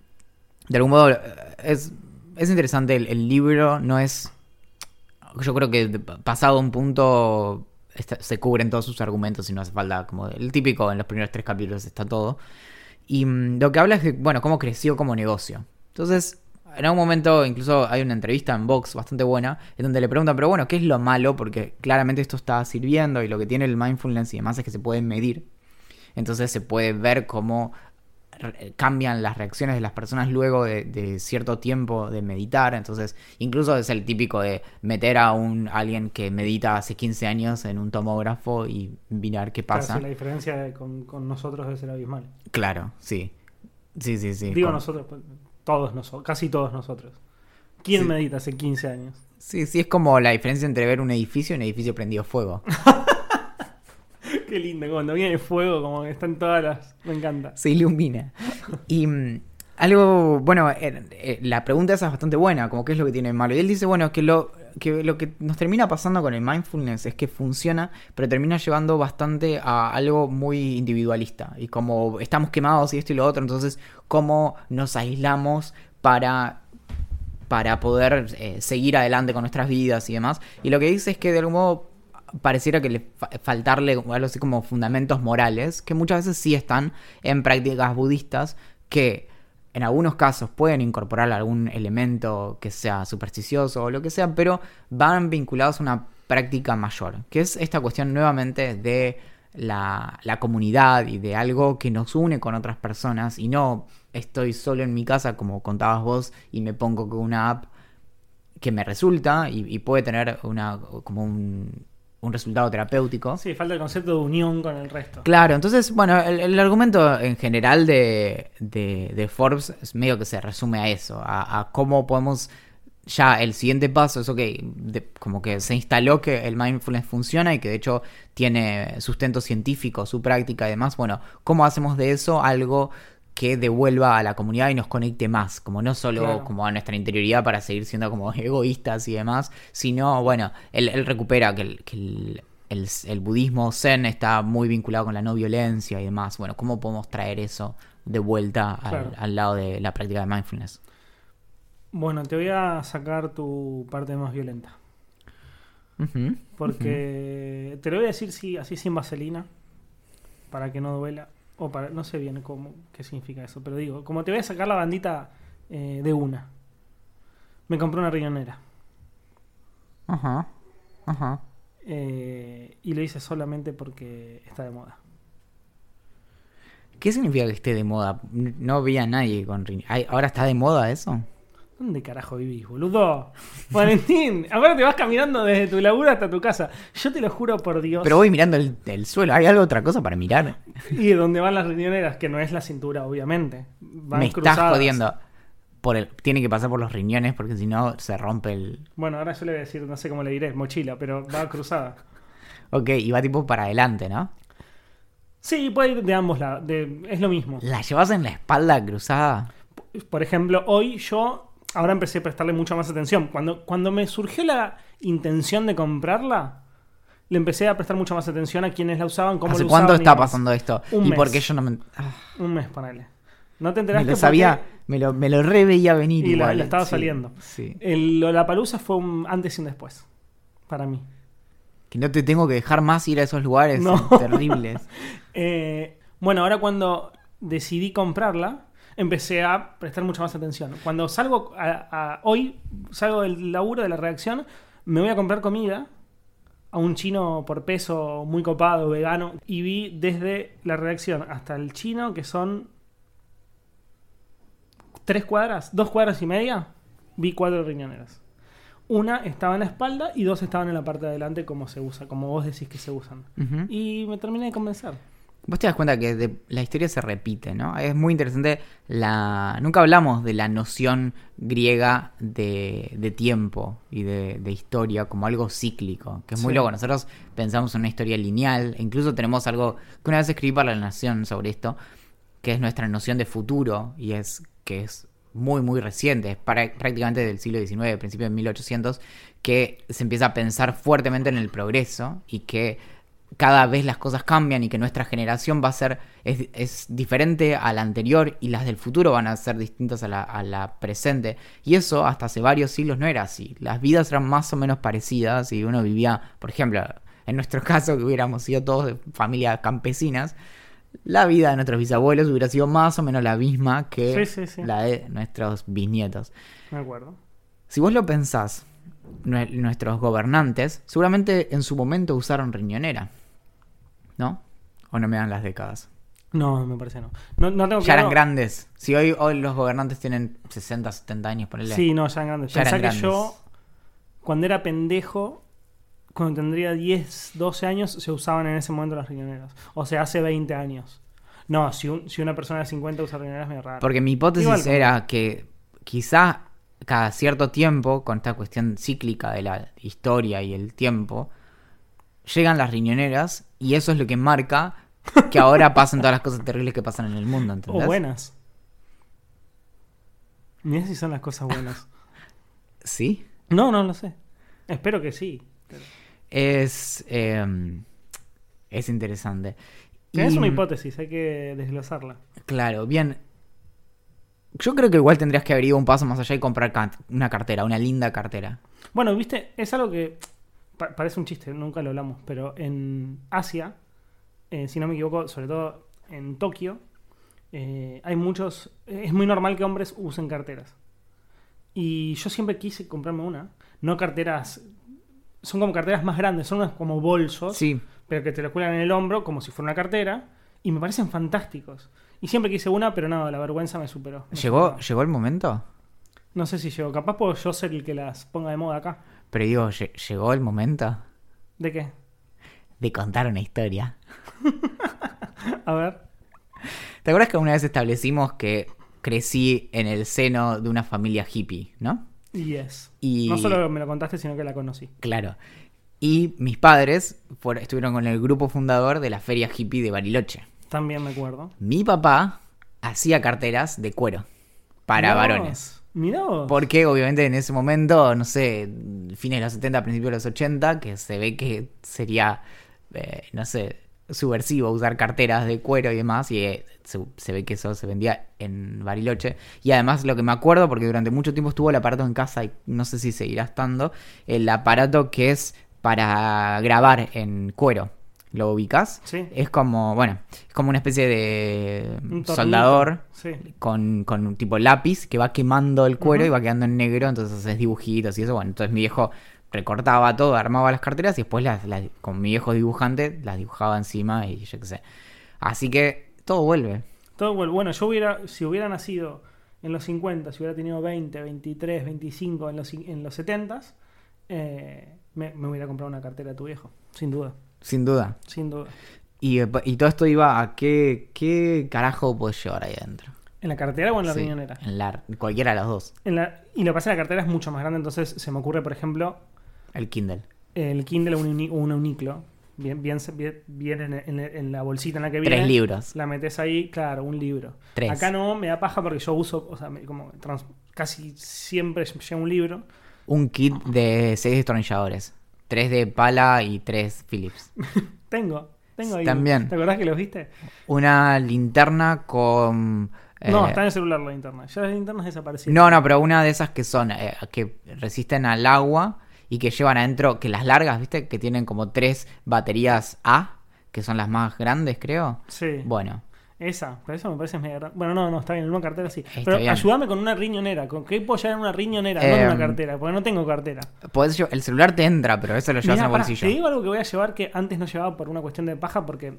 de algún modo, eh, es, es interesante, el, libro no es, yo creo que pasado un punto se cubren todos sus argumentos y no hace falta, como el típico, en los primeros tres capítulos está todo. Y mm, lo que habla es de, bueno, cómo creció como negocio. Entonces, en algún momento, incluso hay una entrevista en Vox bastante buena, en donde le preguntan, pero bueno, ¿qué es lo malo? Porque claramente esto está sirviendo y lo que tiene el mindfulness y demás es que se puede medir. Entonces se puede ver cómo re- cambian las reacciones de las personas luego de, de cierto tiempo de meditar. Entonces, incluso es el típico de meter a un alguien que medita hace 15 años en un tomógrafo y mirar qué Claro, pasa. la diferencia de- con, con nosotros debe ser abismal. Claro, sí. Sí, sí, sí. Digo Con- nosotros, pues, todos nosotros, casi todos nosotros. ¿Quién Sí. medita hace 15 años? Sí, sí, es como la diferencia entre ver un edificio y un edificio prendido fuego. Qué lindo, cuando viene fuego, como que están todas las... Me encanta. Se ilumina. Y mm, algo, bueno, eh, eh, la pregunta esa es bastante buena, como qué es lo que tiene malo. Y él dice, bueno, que lo, que lo que nos termina pasando con el mindfulness es que funciona, pero termina llevando bastante a algo muy individualista. Y como estamos quemados y esto y lo otro, entonces, ¿cómo nos aislamos para para poder eh, seguir adelante con nuestras vidas y demás. Y lo que dice es que de algún modo pareciera que le fa- faltarle algo así como fundamentos morales, que muchas veces sí están en prácticas budistas, que en algunos casos pueden incorporar algún elemento que sea supersticioso o lo que sea, pero van vinculados a una práctica mayor, que es esta cuestión nuevamente de la, comunidad y de algo que nos une con otras personas y no estoy solo en mi casa como contabas vos y me pongo con una app que me resulta y, y puede tener una como un, un resultado terapéutico. Sí, falta el concepto de unión con el resto. Claro, entonces, bueno, el, el argumento en general de, de, de Forbes es medio que se resume a eso, a, a cómo podemos ya el siguiente paso es, ok, de- como que se instaló que el mindfulness funciona y que de hecho tiene sustento científico, su práctica y demás. Bueno, ¿cómo hacemos de eso algo que devuelva a la comunidad y nos conecte más? Como no solo Claro. como a nuestra interioridad para seguir siendo como egoístas y demás, sino, bueno, él, él recupera que, el, que el, el- el budismo zen está muy vinculado con la no violencia y demás. Bueno, ¿cómo podemos traer eso de vuelta al, Claro. al lado de la práctica de mindfulness? Bueno, te voy a sacar tu parte más violenta. Porque te lo voy a decir sí, así sin vaselina, para que no duela. O para, no sé bien cómo, qué significa eso, pero digo, como te voy a sacar la bandita eh, de una. Me compré una riñonera. Ajá. Ajá. eh, y lo hice solamente porque está de moda. ¿Qué significa que esté de moda? No vi a nadie con riñón. Ay, ¿Ahora está de moda eso? ¿Dónde carajo vivís, boludo? Valentín, ahora te vas caminando desde tu laburo hasta tu casa. Yo te lo juro por Dios. Pero voy mirando el, el suelo. ¿Hay algo otra cosa para mirar? Y de donde van las riñoneras, que no es la cintura, obviamente. Van Me estás cruzadas. jodiendo. Por el, tiene que pasar por los riñones porque si no se rompe el... Bueno, ahora yo le voy a decir, no sé cómo le diré, mochila, pero va cruzada. Ok, y va tipo para adelante, ¿no? Sí, puede ir de ambos lados, de- es lo mismo. ¿La llevas en la espalda cruzada? Por ejemplo, hoy yo ahora empecé a prestarle mucha más atención. Cuando, cuando me surgió la intención de comprarla, le empecé a prestar mucha más atención a quienes la usaban, cómo ¿Hace la cuánto usaban y está demás. pasando esto? Un ¿Y mes. por qué yo no me... ah, Un mes, ponele. ¿No te me enteraste? lo porque sabía, me lo, me lo re veía venir Y la- igual. la estaba sí, saliendo. Sí. El Lollapalooza fue un antes y un después. Para mí. Que no te tengo que dejar más ir a esos lugares No. terribles. Eh, bueno, ahora cuando decidí comprarla, empecé a prestar mucha más atención. Cuando salgo a- a- hoy, salgo del laburo de la redacción, me voy a comprar comida a un chino por peso muy copado, vegano, y vi desde la redacción hasta el chino, que son tres cuadras, dos cuadras y media, vi cuatro riñoneras. Una estaba en la espalda y dos estaban en la parte de adelante como se usa, como vos decís que se usan. Y me terminé de convencer. Vos te das cuenta que de- la historia se repite, ¿no? Es muy interesante la... Nunca hablamos de la noción griega de, de tiempo y de, de historia como algo cíclico, que es muy Sí. loco. Nosotros pensamos en una historia lineal, e incluso tenemos algo que una vez escribí para La Nación sobre esto, que es nuestra noción de futuro y es que es muy, muy reciente, es para- prácticamente del siglo XIX, principio de 1800, que se empieza a pensar fuertemente en el progreso y que cada vez las cosas cambian y que nuestra generación va a ser es, es diferente a la anterior y las del futuro van a ser distintas a la, a la presente. Y eso hasta hace varios siglos no era así. Las vidas eran más o menos parecidas y uno vivía, por ejemplo, en nuestro caso que hubiéramos sido todos de familias campesinas, la vida de nuestros bisabuelos hubiera sido más o menos la misma que Sí, sí, sí. la de nuestros bisnietos. Me acuerdo. Si vos lo pensás, nuestros gobernantes seguramente en su momento usaron riñonera. ¿No? ¿O no me dan las décadas? No, me parece no. No, no tengo Ya eran grandes. Si hoy, hoy los gobernantes tienen 60, 70 años, ponele. Sí, no, ya eran grandes. Ya Pensá eran que grandes. yo, cuando era pendejo, cuando tendría 10, 12 años, se usaban en ese momento las riñoneras. O sea, hace 20 años. No, si, un- si una persona de 50 usa riñoneras, medio raro. Porque mi hipótesis Igual era que quizá cada cierto tiempo, con esta cuestión cíclica de la historia y el tiempo, llegan las riñoneras y eso es lo que marca que ahora pasan todas las cosas terribles que pasan en el mundo, O ¿entendés? buenas. Mira si son las cosas buenas. Sí. No, no lo sé. Espero que sí. pero- Es, eh, es interesante. Es una hipótesis, hay que desglosarla. Claro, bien. Yo creo que igual tendrías que haber ido un paso más allá y comprar una cartera, una linda cartera. Bueno, viste, es algo que pa- parece un chiste, nunca lo hablamos, pero en Asia, eh, si no me equivoco, sobre todo en Tokio, eh, hay muchos, es muy normal que hombres usen carteras. Y yo siempre quise comprarme una, no carteras, son como carteras más grandes, son unas como bolsos, Sí, pero que te lo cuelgan en el hombro como si fuera una cartera, y me parecen fantásticos. Y siempre quise una, pero no, la vergüenza me superó. Me ¿Llegó, superó. ¿llegó el momento? No sé si llegó, capaz puedo yo ser el que las ponga de moda acá. Pero digo, lle- ¿llegó el momento ¿De qué? de contar una historia? A ver. ¿Te acuerdas que una vez establecimos que crecí en el seno de una familia hippie, no? Yes. Y- No solo me lo contaste, sino que la conocí. Claro. Y mis padres estuvieron con el grupo fundador de la feria hippie de Bariloche. También me acuerdo. Mi papá hacía carteras de cuero para Mirá vos, varones. Mirá vos. Porque obviamente en ese momento, no sé, fines de los 70, principios de los 80, que se ve que sería, eh, no sé, subversivo usar carteras de cuero y demás, y eh, se, se ve que eso se vendía en Bariloche. Y además lo que me acuerdo, porque durante mucho tiempo estuvo el aparato en casa y no sé si seguirá estando, el aparato que es para grabar en cuero. ¿Lo ubicas? Sí. Es como, bueno, es como una especie de Un soldador Sí. con, con un tipo lápiz que va quemando el cuero y va quedando en negro, entonces haces dibujitos y eso. Bueno, entonces mi viejo recortaba todo, armaba las carteras y después las, las- con mi viejo dibujante las dibujaba encima y yo qué sé. Así que todo vuelve. Todo bueno. Bueno, yo hubiera, si hubiera nacido en los 50, si hubiera tenido 20, 23, 25 en los, en los 70, eh, me, me hubiera comprado una cartera de tu viejo. Sin duda. Sin duda. Sin duda. Y, y todo esto iba a qué, qué carajo puedes llevar ahí adentro. ¿En la cartera o en la Sí, riñonera? En la, cualquiera de las dos. En la, y lo que pasa es que la cartera es mucho más grande, entonces se me ocurre, por ejemplo, El Kindle. el Kindle o un, un uniclo. Bien, bien, bien, en, en- en la bolsita en la que viene. Tres libros. La metes ahí, claro, un libro. Tres. Acá no, me da paja porque yo uso, o sea, como trans- casi siempre llevo un libro. Un kit de seis destornilladores. Tres de pala y tres Philips. Tengo, tengo ahí. También. ¿Te acordás que los viste? Una linterna con... no, eh, está en el celular la linterna. Ya las linternas desaparecieron. No, no, pero una de esas que son, eh, que resisten al agua y que llevan adentro, que las largas, ¿viste? Que tienen como tres baterías A, que son las más grandes, creo. Sí, Bueno, esa, pero eso me parece grande. Bueno, no, no, está bien, en una cartera sí. Está Pero bien. ayúdame con una riñonera. ¿Con qué puedo llevar en una riñonera? no en una cartera, porque no tengo cartera. podés el celular te entra, pero eso lo llevas Mirá, en el pará, bolsillo. te digo algo que voy a llevar que antes no llevaba por una cuestión de paja porque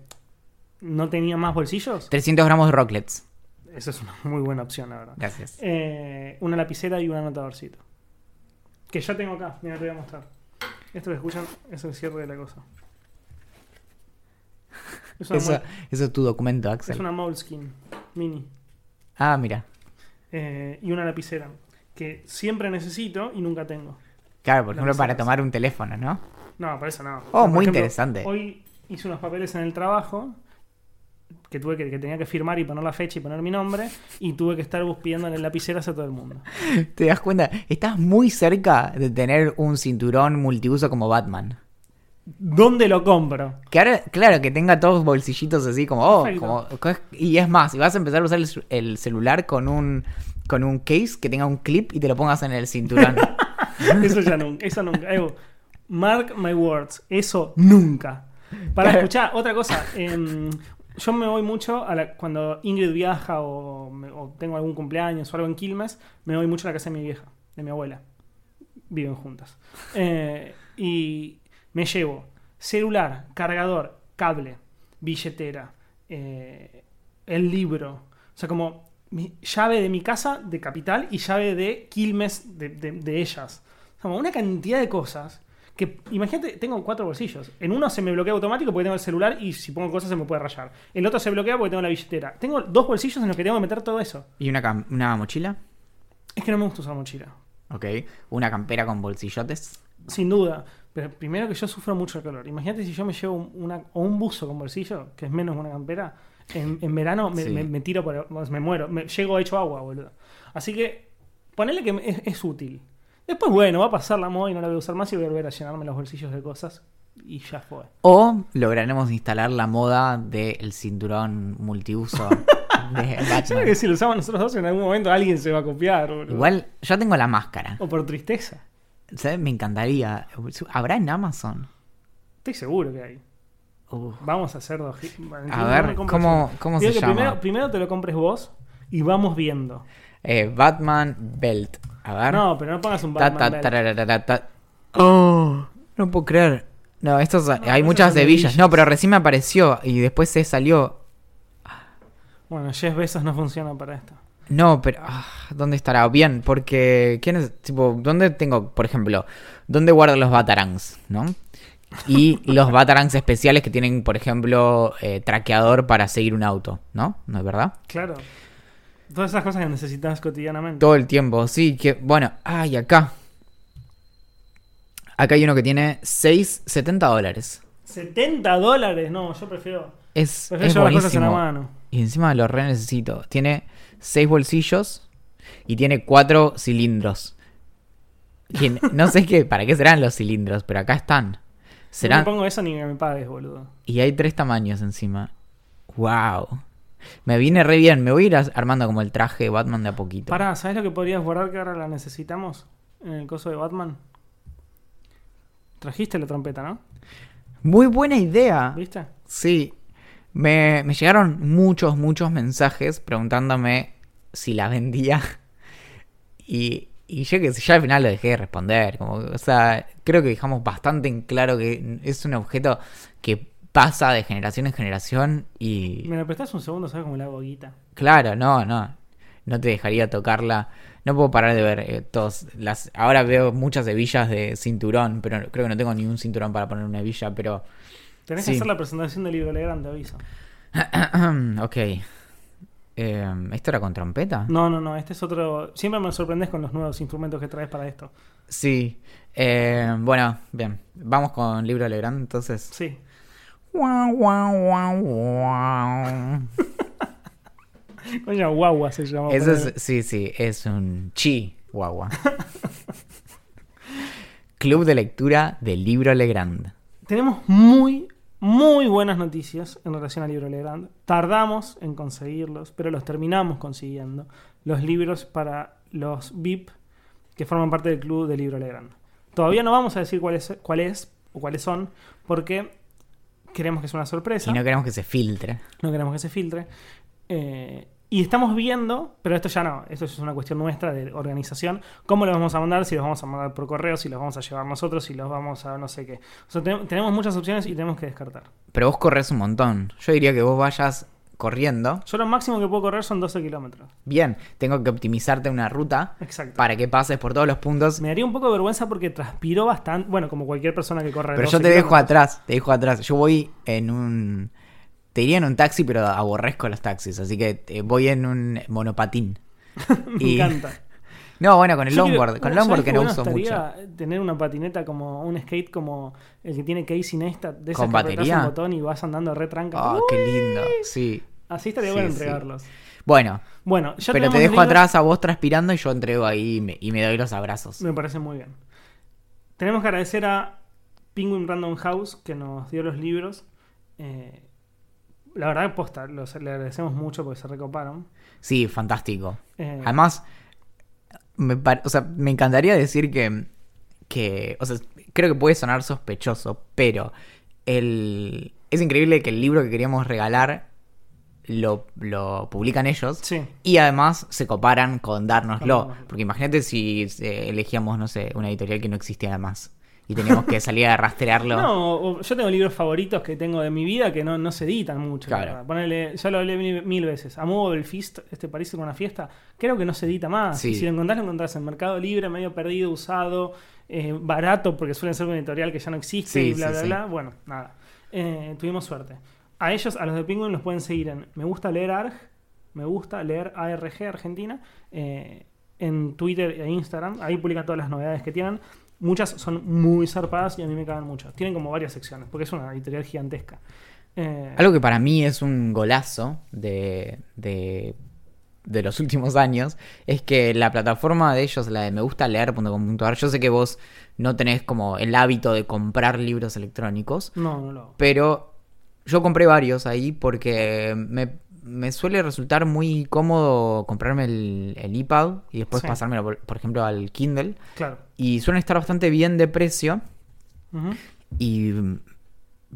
no tenía más bolsillos. 300 gramos de rocklets. Esa es una muy buena opción, la verdad. Gracias. Eh, una lapicera y un anotadorcito. Que ya tengo acá, mira, te voy a mostrar. Esto que escuchan es el cierre de la cosa. Es una, Eso, eso es tu documento, es Axel. una Moleskine mini. Ah, mira. Eh, y una lapicera. Que siempre necesito y nunca tengo. Claro, por ejemplo, para tomar un teléfono, ¿no? No, para eso no. Oh, Por muy ejemplo, interesante. Hoy hice unos papeles en el trabajo que tuve que, que tenía que firmar y poner la fecha y poner mi nombre y tuve que estar bus- pidiéndole lapiceras a todo el mundo. Te das cuenta, estás muy cerca de tener un cinturón multiuso como Batman. ¿Dónde lo compro? Que ahora, claro, que tenga todos bolsillitos así como, oh, como, y es más, y vas a empezar a usar el, ce- el celular con un, con un case que tenga un clip y te lo pongas en el cinturón. Eso ya nunca. Eso nunca. Evo, mark my words. Eso nunca. Para Claro. escuchar, otra cosa. em, yo me voy mucho a la- cuando Ingrid viaja o, o tengo algún cumpleaños o algo en Quilmes, me voy mucho a la casa de mi vieja, de mi abuela. Viven juntas. Eh, y me llevo celular, cargador, cable, billetera, eh, el libro. O sea, como mi llave de mi casa de capital y llave de Quilmes de, de- de ellas. O sea, una cantidad de cosas que, imagínate, tengo cuatro bolsillos. En uno se me bloquea automático porque tengo el celular y si pongo cosas se me puede rayar. El otro se bloquea porque tengo la billetera. Tengo dos bolsillos en los que tengo que meter todo eso. ¿Y una, una mochila? Es que no me gusta usar mochila. Ok. ¿Una campera con bolsillotes? Sin duda. Pero primero que yo sufro mucho el calor. Imagínate si yo me llevo un- una, o un buzo con bolsillo, que es menos una campera. En, en verano me, Sí. me- me tiro por. Me muero. Me, llego hecho agua, boludo. Así que ponele que es, es útil. Después, bueno, va a pasar la moda y no la voy a usar más y voy a volver a llenarme los bolsillos de cosas. Y ya fue. O lograremos instalar la moda del cinturón multiuso Yo creo que si lo usamos nosotros dos, en algún momento alguien se va a copiar, boludo. Igual, yo tengo la máscara. O por tristeza. ¿Sabes? Me encantaría. ¿Habrá en Amazon? Estoy seguro que hay. Vamos a hacer dos. A ver, ¿cómo, cómo Digo se que llama? Primero, primero te lo compres vos y vamos viendo. Eh, Batman Belt. A ver. No, pero no pongas un Ta, Batman. ta, Belt. tararara, ta. Oh, no puedo creer. No, estos hay muchas de villas. No, pero recién me apareció y después se salió. Bueno, Jeff Bezos no funciona para esto. No, pero ah, ¿dónde estará? Bien, porque ¿quién es? Tipo, ¿dónde tengo, por ejemplo, dónde guardo los batarangs, no? Y los batarangs especiales que tienen, por ejemplo, eh, traqueador para seguir un auto, ¿no? ¿No es verdad? Claro. Todas esas cosas que necesitas cotidianamente. Todo el tiempo, sí, que bueno, ay, acá. Acá hay uno que tiene 6, 70 dólares. 70 dólares. No, yo prefiero, Es, prefiero es llevar las cosas en la buenísimo. mano. Y encima lo re necesito. Tiene 6 bolsillos y tiene 4 cilindros. No sé qué, para qué serán los cilindros, pero acá están. No Serán. me pongo eso ni me pagues, boludo. Y hay tres tamaños encima. Wow. Me viene re bien. Me voy a ir armando como el traje de Batman de a poquito. Pará, ¿sabes lo que podrías guardar que ahora la necesitamos? En el coso de Batman. Trajiste la trompeta, ¿no? Muy buena idea. ¿Viste? Sí. Me, me llegaron muchos, muchos mensajes preguntándome si la vendía. Y, y yo que sé, ya al final lo dejé de responder. Como, o sea, creo que dejamos bastante en claro que es un objeto que pasa de generación en generación y... ¿Me lo prestás un segundo? ¿Sabes cómo le hago guita? Claro, no, no. No te dejaría tocarla. No puedo parar de ver eh, todos las. Ahora veo muchas hebillas de cinturón, pero creo que no tengo ni un cinturón para poner una hebilla, pero. Tenés Sí. que hacer la presentación del libro Legrand, te aviso. ok. Eh, ¿Esto era con trompeta? No, no, no, este es otro. Siempre me sorprendes con los nuevos instrumentos que traes para esto. Sí. Eh, bueno, bien. Vamos con libro Legrand, entonces. Sí. Guau, guau, guau, guau. Coño, guagua se llama. Eso es, sí, sí, es un chi guagua. Club de lectura del libro Legrand. Tenemos muy, muy buenas noticias en relación al libro Legrand. Tardamos en conseguirlos, pero los terminamos consiguiendo. Los libros para los VIP que forman parte del club del libro Legrand. Todavía no vamos a decir cuál es, cuál es o cuáles son, porque queremos que sea una sorpresa. Y no queremos que se filtre. no queremos que se filtre. Eh, y estamos viendo, pero esto ya no, esto es una cuestión nuestra de organización, cómo los vamos a mandar, si los vamos a mandar por correo, si los vamos a llevar nosotros, si los vamos a no sé qué. O sea, ten- tenemos muchas opciones y tenemos que descartar. Pero vos corres un montón. Yo diría que vos vayas corriendo. Yo lo máximo que puedo correr son 12 kilómetros. Bien, tengo que optimizarte una ruta Exacto. para que pases por todos los puntos. Me daría un poco de vergüenza porque transpiro bastante, bueno, como cualquier persona que corre. Pero 12 yo te dejo kilómetros. atrás, te dejo atrás. Yo voy en un... Te iría en un taxi, pero aborrezco los taxis. Así que eh, voy en un monopatín. Me Y- encanta. No, bueno, con el quiero- longboard. Con el ¿sabés longboard que no uso mucho. Tener una patineta como un skate como el que tiene Casey Neistat, de esas ¿Con que batería? un botón y vas andando re tranca. Ah, qué lindo. Sí. Así estaría Sí, bueno sí. entregarlos. Bueno, Bueno, ya pero te dejo libros- atrás a vos transpirando y yo entrego ahí y me, y me doy los abrazos. Me parece muy bien. Tenemos que agradecer a Penguin Random House, que nos dio los libros. Eh, la verdad, posta, los, le agradecemos mucho porque se recoparon. Sí, fantástico. Eh, Además, me, o sea, me encantaría decir que, que, o sea, creo que puede sonar sospechoso, pero el, es increíble que el libro que queríamos regalar lo, lo publican ellos sí. y además se coparan con dárnoslo. Con dárnoslo. Porque imagínate si eh, elegíamos, no sé, una editorial que no existiera más y teníamos que salir a rastrearlo. No, yo tengo libros favoritos que tengo de mi vida que no, no se editan mucho. la Claro. Ponele, ya lo hablé mil, mil veces. A Mobile Feast, este París con una fiesta, creo que no se edita más. Sí. Si lo encontrás, lo encontrás en Mercado Libre, medio perdido, usado, eh, barato, porque suelen ser una editorial que ya no existe Sí, y bla, sí, bla, bla. Bueno, nada. Eh, tuvimos suerte. A ellos, a los de Penguin, los pueden seguir en Me gusta leer ARG, Me gusta leer ARG Argentina, eh, en Twitter e Instagram. Ahí publican todas las novedades que tienen. Muchas son muy zarpadas y a mí me cagan mucho. Tienen como varias secciones, porque es una editorial gigantesca. Eh, Algo que para mí es un golazo de, de, de los últimos años es que la plataforma de ellos, la de me gusta leer.com.ar, yo sé que vos no tenés como el hábito de comprar libros electrónicos, No, no lo hago. pero yo compré varios ahí porque me, me suele resultar muy cómodo comprarme el, el iPad y después Sí. pasármelo, por, por ejemplo, al Kindle. Claro. Y suelen estar bastante bien de precio. Y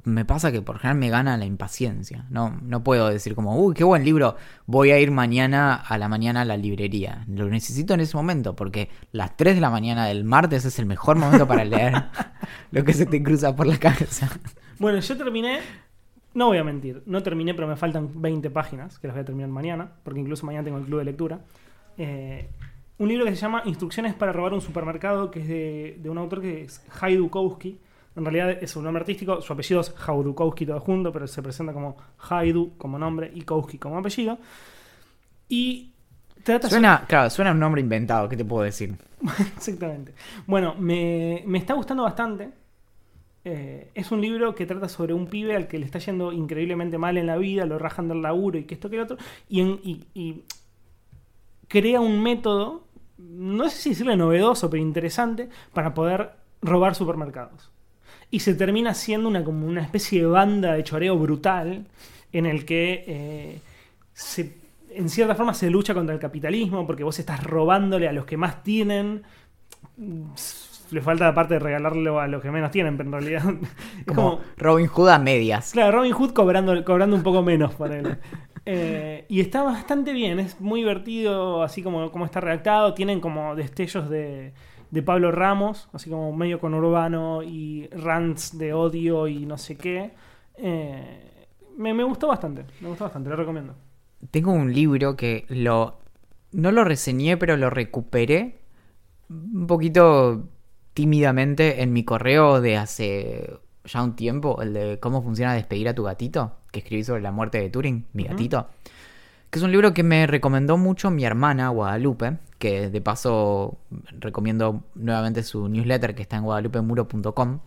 me pasa que por general me gana la impaciencia. No, no puedo decir como, uy, qué buen libro, voy a ir mañana a la mañana a la librería. Lo necesito en ese momento porque las 3 de la mañana del martes es el mejor momento para leer lo que se te cruza por la cabeza. Bueno, yo terminé. No voy a mentir, no terminé, pero me faltan 20 páginas, que las voy a terminar mañana, porque incluso mañana tengo el club de lectura. Eh, un libro que se llama Instrucciones para robar un supermercado, que es de, de un autor que es Haidukowski. En realidad es un nombre artístico, su apellido es Haudukowski todo junto, pero se presenta como Haidu como nombre y Kowski como apellido. Y trata Suena, claro, suena un nombre inventado, ¿qué te puedo decir? Exactamente. Bueno, me, me está gustando bastante. Eh, es un libro que trata sobre un pibe al que le está yendo increíblemente mal en la vida, lo rajan del laburo y que esto que lo otro, y, crea un método, no sé si decirle novedoso, pero interesante, para poder robar supermercados. Y se termina siendo una, como una especie de banda de choreo brutal en el que eh, en cierta forma se lucha contra el capitalismo porque vos estás robándole a los que más tienen. Le falta la parte de regalarlo a los que menos tienen, pero en realidad es Como como, Robin Hood a medias. Claro, Robin Hood cobrando, cobrando un poco menos para él. Eh, y está bastante bien, es muy divertido, así como, como está redactado. Tienen como destellos de, de Pablo Ramos, así como medio conurbano y rants de odio y no sé qué. Eh, me, me gustó bastante, me gustó bastante, lo recomiendo. Tengo un libro que lo. No lo reseñé, pero lo recuperé un poquito tímidamente en mi correo de hace ya un tiempo, el de cómo funciona despedir a tu gatito, que escribí sobre la muerte de Turing, mi gatito. Que es un libro que me recomendó mucho mi hermana Guadalupe, que de paso recomiendo nuevamente su newsletter que está en guadalupemuro.com.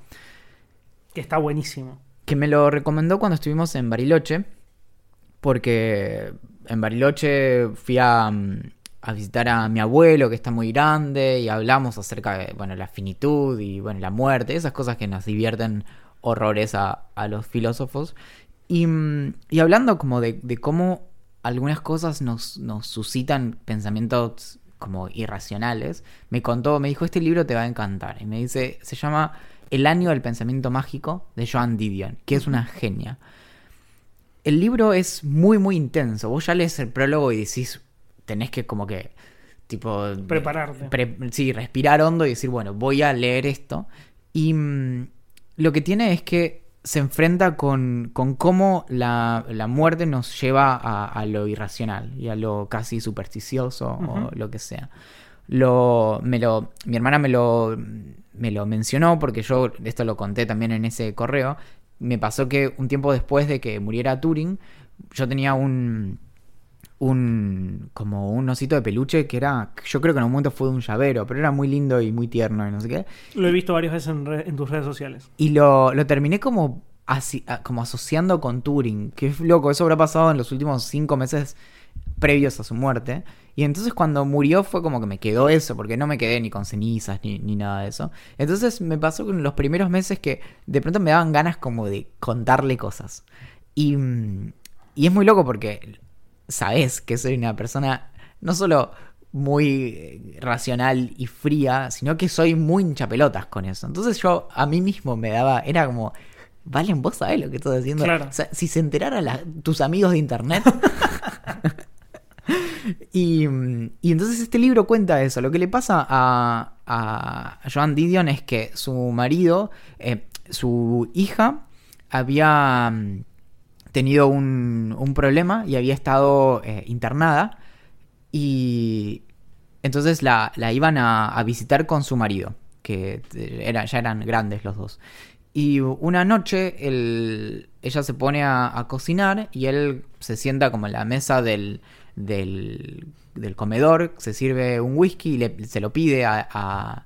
Que está buenísimo. que me lo recomendó cuando estuvimos en Bariloche, porque en Bariloche fui a, mm, a visitar a mi abuelo, que está muy grande, y hablamos acerca de, bueno, la finitud y, bueno, la muerte, esas cosas que nos divierten horrores a, a los filósofos. Y, mm, y hablando como de, de cómo algunas cosas nos, nos suscitan pensamientos como irracionales, me contó, me dijo, este libro te va a encantar. Y me dice, se llama El año del pensamiento mágico de Joan Didion, que es una genia. El libro es muy, muy intenso. Vos ya lees el prólogo y decís, tenés que como que, tipo... Prepararte. pre- sí, respirar hondo y decir, bueno, voy a leer esto. Y mm, lo que tiene es que se enfrenta con, con cómo la, la muerte nos lleva a, a lo irracional y a lo casi supersticioso o lo que sea. Lo, me lo, mi hermana me lo, me lo mencionó porque yo esto lo conté también en ese correo. Me pasó que un tiempo después de que muriera Turing, yo tenía un, un como un osito de peluche que era, yo creo que en un momento fue un llavero, pero era muy lindo y muy tierno y no sé qué. Lo he visto varias veces en, re- en tus redes sociales. Y lo, lo terminé como, asi- a- como asociando con Turing. Que es loco, eso habrá pasado en los últimos cinco meses previos a su muerte. Y entonces cuando murió fue como que me quedó eso, porque no me quedé ni con cenizas ni, ni nada de eso. Entonces me pasó con los primeros meses que de pronto me daban ganas como de contarle cosas. Y, y es muy loco porque sabes que soy una persona no solo muy eh, racional y fría, sino que soy muy hinchapelotas con eso. Entonces yo a mí mismo me daba, era como, Valen, vos sabés lo que estoy haciendo. Claro. O sea, si se enteraran tus amigos de internet. y, y entonces este libro cuenta eso. Lo que le pasa a, a Joan Didion es que su marido, eh, su hija, había mm, tenido un, un problema y había estado eh, internada. Y entonces la, la iban a, a visitar con su marido, que era, ya eran grandes los dos. Y una noche él- ella se pone a, a cocinar y él se sienta como en la mesa del, del, del comedor, se sirve un whisky y le- se lo pide a,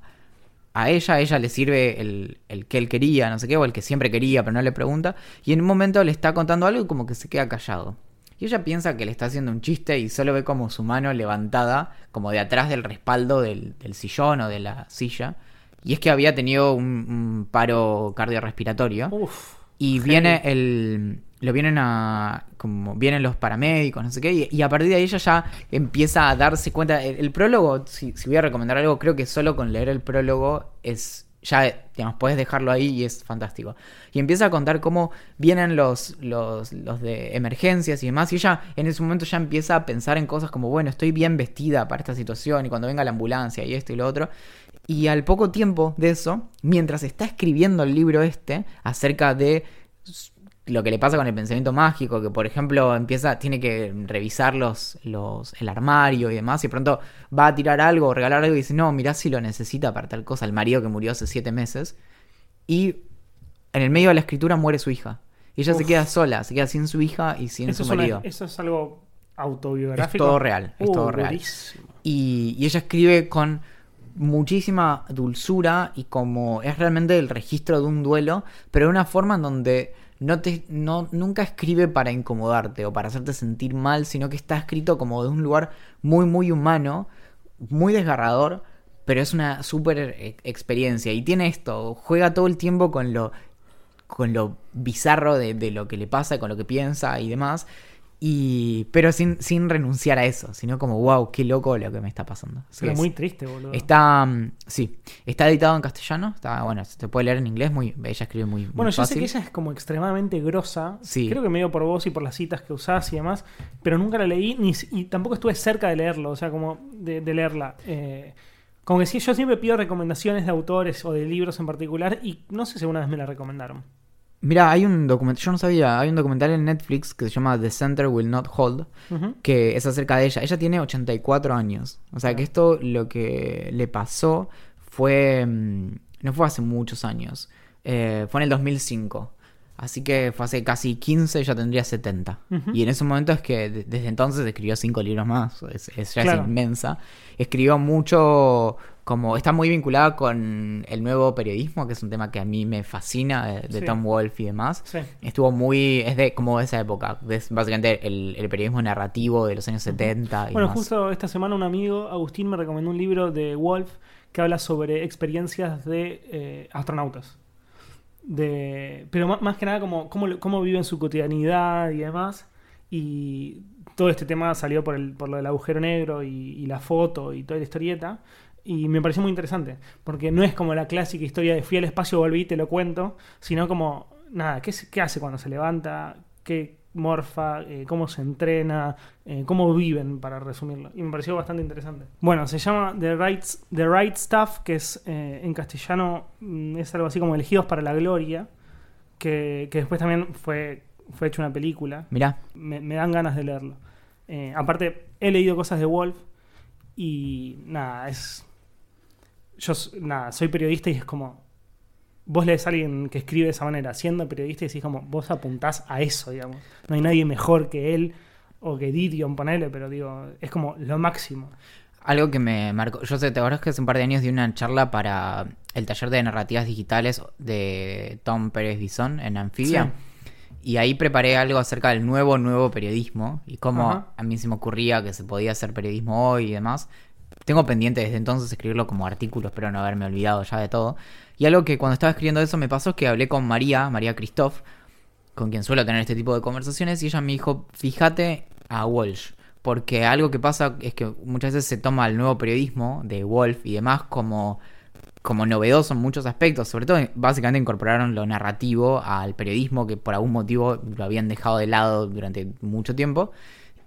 a ella, ella le sirve el, el que él quería, no sé qué, o el que siempre quería, pero no le pregunta. Y en un momento le está contando algo y como que se queda callado. Y ella piensa que le está haciendo un chiste y solo ve como su mano levantada, como de atrás del respaldo del, del sillón o de la silla. Y es que había tenido un, un paro cardiorrespiratorio. Uf. Y viene el. Lo vienen a. como vienen los paramédicos, no sé qué. Y, a partir de ahí ella ya empieza a darse cuenta. El, prólogo, si, si voy a recomendar algo, creo que solo con leer el prólogo es. Ya, digamos, puedes dejarlo ahí y es fantástico. Y empieza a contar cómo vienen los, los, los de emergencias y demás. Y ella en ese momento ya empieza a pensar en cosas como, bueno, estoy bien vestida para esta situación. Y cuando venga la ambulancia y esto y lo otro. Y al poco tiempo de eso, mientras está escribiendo el libro este acerca de lo que le pasa con el pensamiento mágico, que por ejemplo empieza, tiene que revisar los, los, el armario y demás, y pronto va a tirar algo o regalar algo y dice, no, mirá si lo necesita para tal cosa, el marido que murió hace siete meses. Y en el medio de la escritura muere su hija. Y ella se queda sola, se queda sin su hija y sin Eso su es, marido. eso es algo autobiográfico. Es todo real, es Uh, todo real. buenísimo. Y, y ella escribe con muchísima dulzura y como es realmente el registro de un duelo, pero de una forma en donde no te, no, nunca escribe para incomodarte o para hacerte sentir mal, sino que está escrito como de un lugar muy, muy humano, muy desgarrador, pero es una súper eh, experiencia. Y tiene esto, juega todo el tiempo con lo, con lo bizarro de, de lo que le pasa, con lo que piensa y demás. Y, pero sin, sin renunciar a eso, sino como, wow, qué loco lo que me está pasando. Así Pero es. muy triste, boludo. Está, mm, sí, está editado en castellano, está, bueno, se puede leer en inglés, muy, ella escribe muy, muy Bueno, yo sé que ella es como extremadamente grosa. Sí. Creo que medio por vos y por las citas que usás y demás. Pero nunca la leí ni, y tampoco estuve cerca de leerlo. O sea, como de, de leerla. Eh, como que sí, yo siempre pido recomendaciones de autores o de libros en particular. Y no sé si alguna vez me la recomendaron. Mira, hay un documental, yo no sabía, hay un documental en Netflix que se llama The Center Will Not Hold, que es acerca de ella. Ella tiene 84 años. O sea que esto lo que le pasó fue. mm, No fue hace muchos años. eh, fue en el 2005. Así que fue hace casi 15, ya tendría 70. Ujú. Y en ese momento es que de- desde entonces escribió cinco libros más. Es, es- ya Claro. es inmensa. Escribió mucho. Como está muy vinculada con el nuevo periodismo, que es un tema que a mí me fascina, de, de Sí. Tom Wolfe y demás. Sí. Estuvo muy. Es de como de esa época. Es básicamente el, el periodismo narrativo de los años 70 y Bueno, demás. justo esta semana un amigo, Agustín, me recomendó un libro de Wolf que habla sobre experiencias de eh, astronautas. De, pero ma- más que nada como cómo, cómo viven su cotidianidad y demás. Y todo este tema salió por, el, por lo del agujero negro y, y la foto y toda la historieta. Y me pareció muy interesante, porque no es como la clásica historia de fui al espacio, volví te lo cuento, sino como, nada, ¿qué, qué hace cuando se levanta? ¿Qué morfa? Eh, ¿Cómo se entrena? Eh, ¿Cómo viven, para resumirlo? Y me pareció bastante interesante. Bueno, se llama The Right, The right Stuff, que es eh, en castellano mm, es algo así como Elegidos para la Gloria, que, que después también fue, fue hecho una película Mirá, me, me dan ganas de leerlo. Aparte, he leído cosas de Wolf y nada, es. Yo, nada, soy periodista y es como. Vos lees a alguien que escribe de esa manera, siendo periodista, y decís como, vos apuntás a eso, digamos. No hay nadie mejor que él o que Didion, ponele, pero digo, es como lo máximo. algo que me marcó. Yo sé, te acuerdas que hace un par de años di una charla para el taller de narrativas digitales de Tom Pérez Bison en Anfibia. y ahí preparé algo acerca del nuevo, nuevo periodismo y cómo Ajá. a mí se me ocurría que se podía hacer periodismo hoy y demás. Tengo pendiente desde entonces escribirlo como artículos, pero no haberme olvidado ya de todo. Y algo que cuando estaba escribiendo eso me pasó es que hablé con María, María Christoph, con quien suelo tener este tipo de conversaciones, y ella me dijo, fíjate a Walsh, porque algo que pasa es que muchas veces se toma el nuevo periodismo de Wolf y demás como, como novedoso en muchos aspectos, sobre todo básicamente incorporaron lo narrativo al periodismo que por algún motivo lo habían dejado de lado durante mucho tiempo,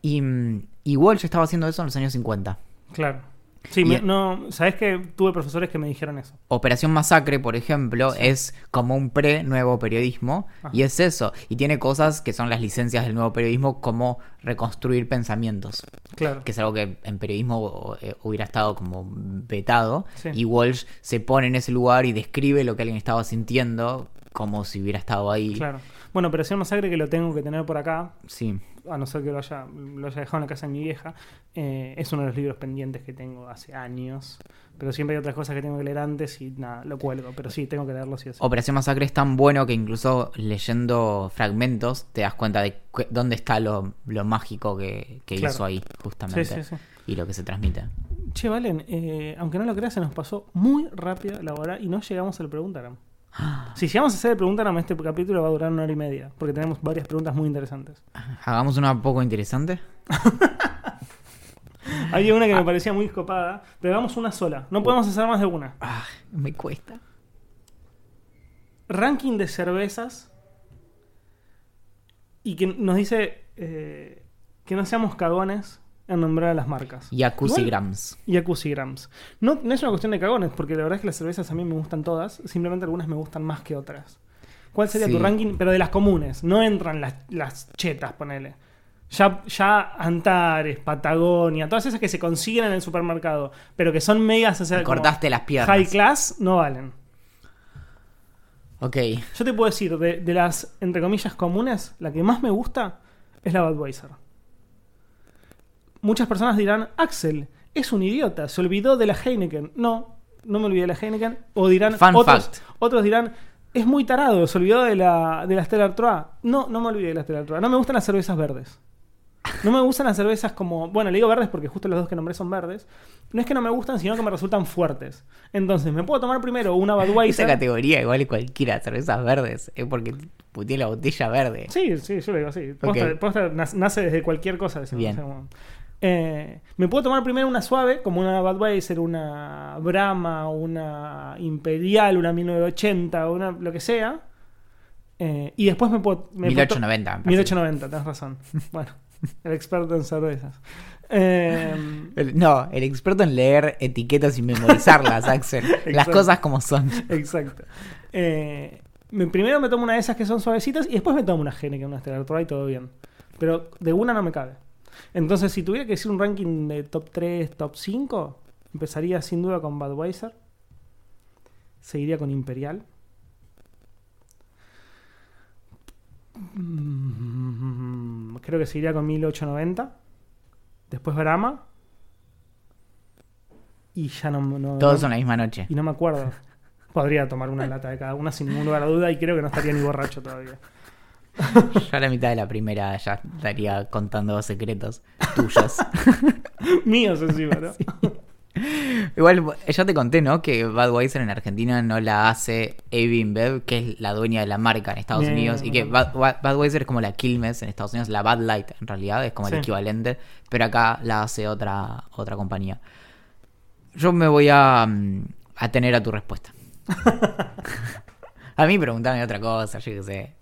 y, mm, y Walsh estaba haciendo eso en los años 50. Claro. Sí, me- no, sabes que tuve profesores que me dijeron eso. Operación Masacre, por ejemplo, es como un pre-nuevo periodismo Ajá. y es eso. Y tiene cosas que son las licencias del nuevo periodismo como reconstruir pensamientos, Claro. que es algo que en periodismo eh, hubiera estado como vetado. Sí. Y Walsh se pone en ese lugar y describe lo que alguien estaba sintiendo como si hubiera estado ahí. Claro. Bueno, Operación Masacre que lo tengo que tener por acá, Sí. A no ser que lo haya, lo haya dejado en la casa de mi vieja, eh, es uno de los libros pendientes que tengo hace años. Pero siempre hay otras cosas que tengo que leer antes y nada, lo cuelgo. Pero sí, tengo que leerlo sí sí. Operación Masacre es tan bueno que incluso leyendo fragmentos te das cuenta de dónde está lo, lo mágico que, que Claro. hizo ahí, justamente. sí, sí. Y lo que se transmite. Che, Valen, eh, aunque no lo creas, se nos pasó muy rápido la hora y no llegamos al Preguntaram. Si llegamos a hacer el Preguntaram, este capítulo va a durar una hora y media, porque tenemos varias preguntas muy interesantes. Hagamos una poco interesante. Había una que Ah. me parecía muy copada, pero hagamos una sola. No podemos hacer más de una. Ah, me cuesta. Ranking de cervezas y que nos dice eh, que no seamos cagones en nombrar a las marcas. Y Jacuzzi Grams. No, no es una cuestión de cagones, porque la verdad es que las cervezas a mí me gustan todas, simplemente algunas me gustan más que otras. ¿Cuál sería Sí. tu ranking? Pero de las comunes, no entran las, las chetas, ponele. Ya, ya Antares, Patagonia, todas esas que se consiguen en el supermercado, pero que son medias, o sea, Me como cortaste las piernas. high class, no valen. Ok. Yo te puedo decir, de, de las, entre comillas, comunes, la que más me gusta es la Budweiser. Muchas personas dirán, Axel, es un idiota, se olvidó de la Heineken. No, no me olvidé de la Heineken. O dirán, Fun otros, fact. otros dirán, es muy tarado, se olvidó de la, de la Stella Artois. No, no me olvidé de la Stella Artois. No me gustan las cervezas verdes. No me gustan las cervezas como. Bueno, le digo verdes porque justo los dos que nombré son verdes. No es que no me gustan, sino que me resultan fuertes. Entonces, me puedo tomar primero una Esa Budweiser. categoría igual es cualquiera, cervezas verdes. Es porque puteé la botella verde. Sí, sí, yo lo digo así. Ok. Posta- posta nas- nace desde cualquier cosa. decimos, Bien. o sea, como- Eh, me puedo tomar primero una suave, como una Budweiser, una Brahma, una Imperial, una 1980, una lo que sea. Eh, y después me puedo. Me puedo to- 1890. me parece. 1890, tenés razón. bueno, el experto en cervezas. Eh, No, el experto en leer etiquetas y memorizarlas, Axel. Las cosas como son. exacto. Eh, me- primero me tomo una de esas que son suavecitas y después me tomo una Heineken, una Stella Artois y todo bien. Pero de una no me cabe. Entonces, si tuviera que decir un ranking de top 3, top 5, empezaría sin duda con Budweiser. Seguiría con Imperial. Mm, Creo que seguiría con 1890. Después Brahma. Y ya no, no- Todos no- son la misma noche. y no me acuerdo. Podría tomar una lata de cada una sin ningún lugar a duda y creo que no estaría ni borracho todavía. Yo a la mitad de la primera ya estaría contando secretos tuyos. Míos encima, ¿no? Igual, ya te conté, ¿no? Que Budweiser en Argentina no la hace Evan Bev, que es la dueña de la marca en Estados Bien. Unidos. Y que Bud- Bud- Budweiser es como la Quilmes en Estados Unidos, la Bud Light en realidad, es como Sí. el equivalente. Pero acá la hace otra, otra compañía. Yo me voy a, mm, a tener a tu respuesta. a mí preguntame otra cosa, yo qué sé.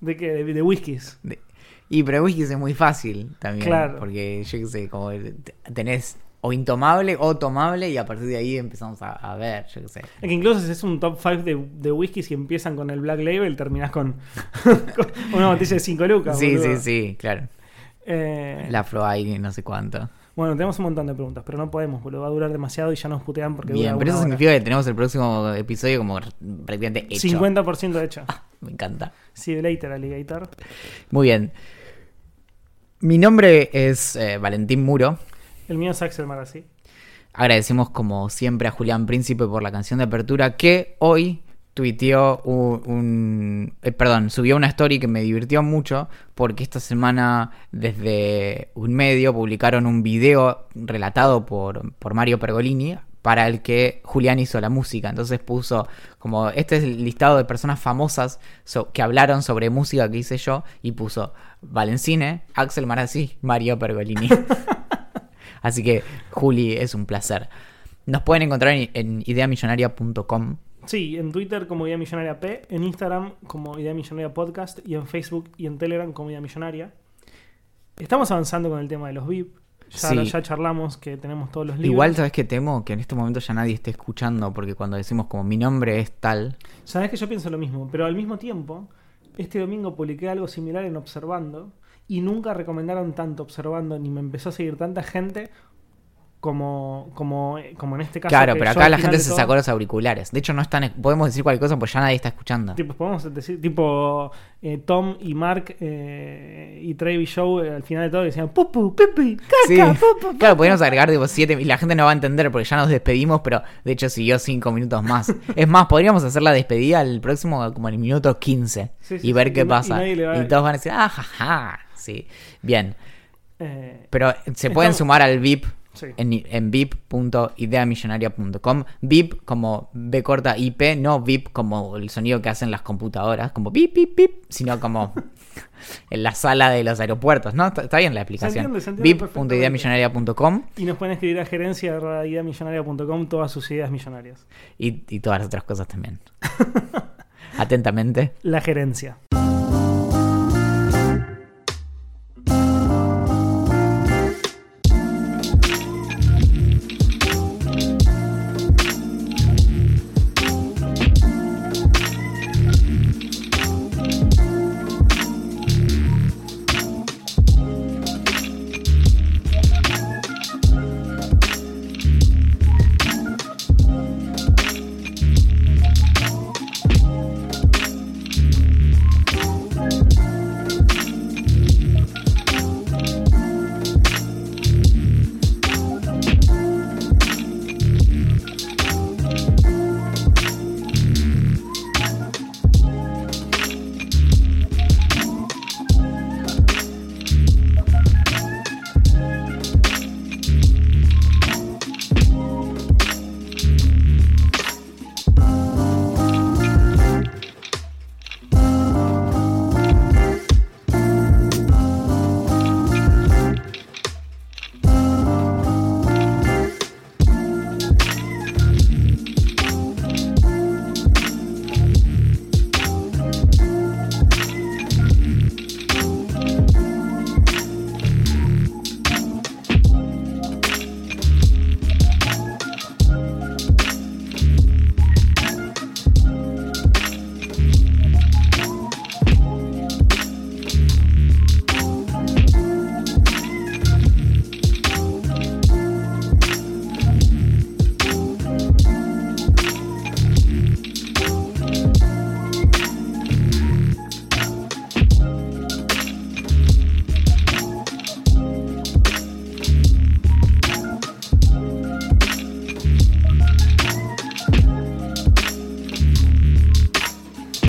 ¿De qué? De, de whiskies. De- Y pero whisky es muy fácil también. Claro. Porque yo qué sé, como tenés o intomable o tomable y a partir de ahí empezamos a, a ver, yo qué sé. Es que incluso si es un top 5 de, de whiskies y empiezan con el Black Label, terminás con, con una botella de 5 lucas. Sí, boludo. sí, sí, claro. Eh, La hay no sé cuánto. Bueno, tenemos un montón de preguntas, pero no podemos, porque va a durar demasiado y ya nos putean porque Bien, dura pero eso hora. significa que tenemos el próximo episodio como prácticamente hecho. 50% hecho. Me encanta. You later, alligator. Muy bien. Mi nombre es eh, Valentín Muro. El mío es Axel Marazzi. Agradecemos como siempre a Julián Príncipe por la canción de apertura que hoy tuiteó un, eh, perdón, subió una story que me divirtió mucho porque esta semana desde un medio publicaron un video relatado por, por Mario Pergolini para el que Julián hizo la música. Entonces puso como este es el listado de personas famosas que hablaron sobre música que hice yo y puso Valencine, Axel Marazzi, Mario Pergolini. Así que Juli, es un placer. Nos pueden encontrar en, en ideamillonaria.com. Sí, en Twitter como Idea Millonaria P, en Instagram como Idea Millonaria Podcast y en Facebook y en Telegram como Idea Millonaria. Estamos avanzando con el tema de los VIP. Ya, Sí. ya charlamos que tenemos todos los libros. Igual, ¿sabes que temo? Que en este momento ya nadie esté escuchando, porque cuando decimos como mi nombre es tal, Sabes que yo pienso lo mismo, pero al mismo tiempo, este domingo publiqué algo similar en Observando y nunca recomendaron tanto Observando ni me empezó a seguir tanta gente como, como, como en este caso. claro, pero acá la gente se todo- sacó los auriculares. De hecho, no están, podemos decir cualquier cosa porque ya nadie está escuchando. Tipo, podemos decir, tipo eh, Tom y Mark eh, y Travis Show eh, al final de todo decían pupu, pipi, caca, Sí, pupu. claro, podríamos agregar tipo siete y la gente no va a entender porque ya nos despedimos, pero de hecho siguió cinco minutos más. Es más, podríamos hacer la despedida al próximo como en el minuto 15 Sí, sí, y ver qué y na- y pasa. va Y todos van a decir, ah, jaja. Sí, bien. Eh, Pero se pueden Estamos- sumar al VIP sí. en, en vip.ideamillonaria.com. VIP como B corta IP, no VIP como el sonido que hacen las computadoras, como bip, bip, bip, sino como en la sala de los aeropuertos, ¿no? Está, está bien la entiende vip.ideamillonaria.com Y nos pueden escribir a gerencia.ideamillonaria.com todas sus ideas millonarias. y, y todas las otras cosas también. Atentamente, La gerencia.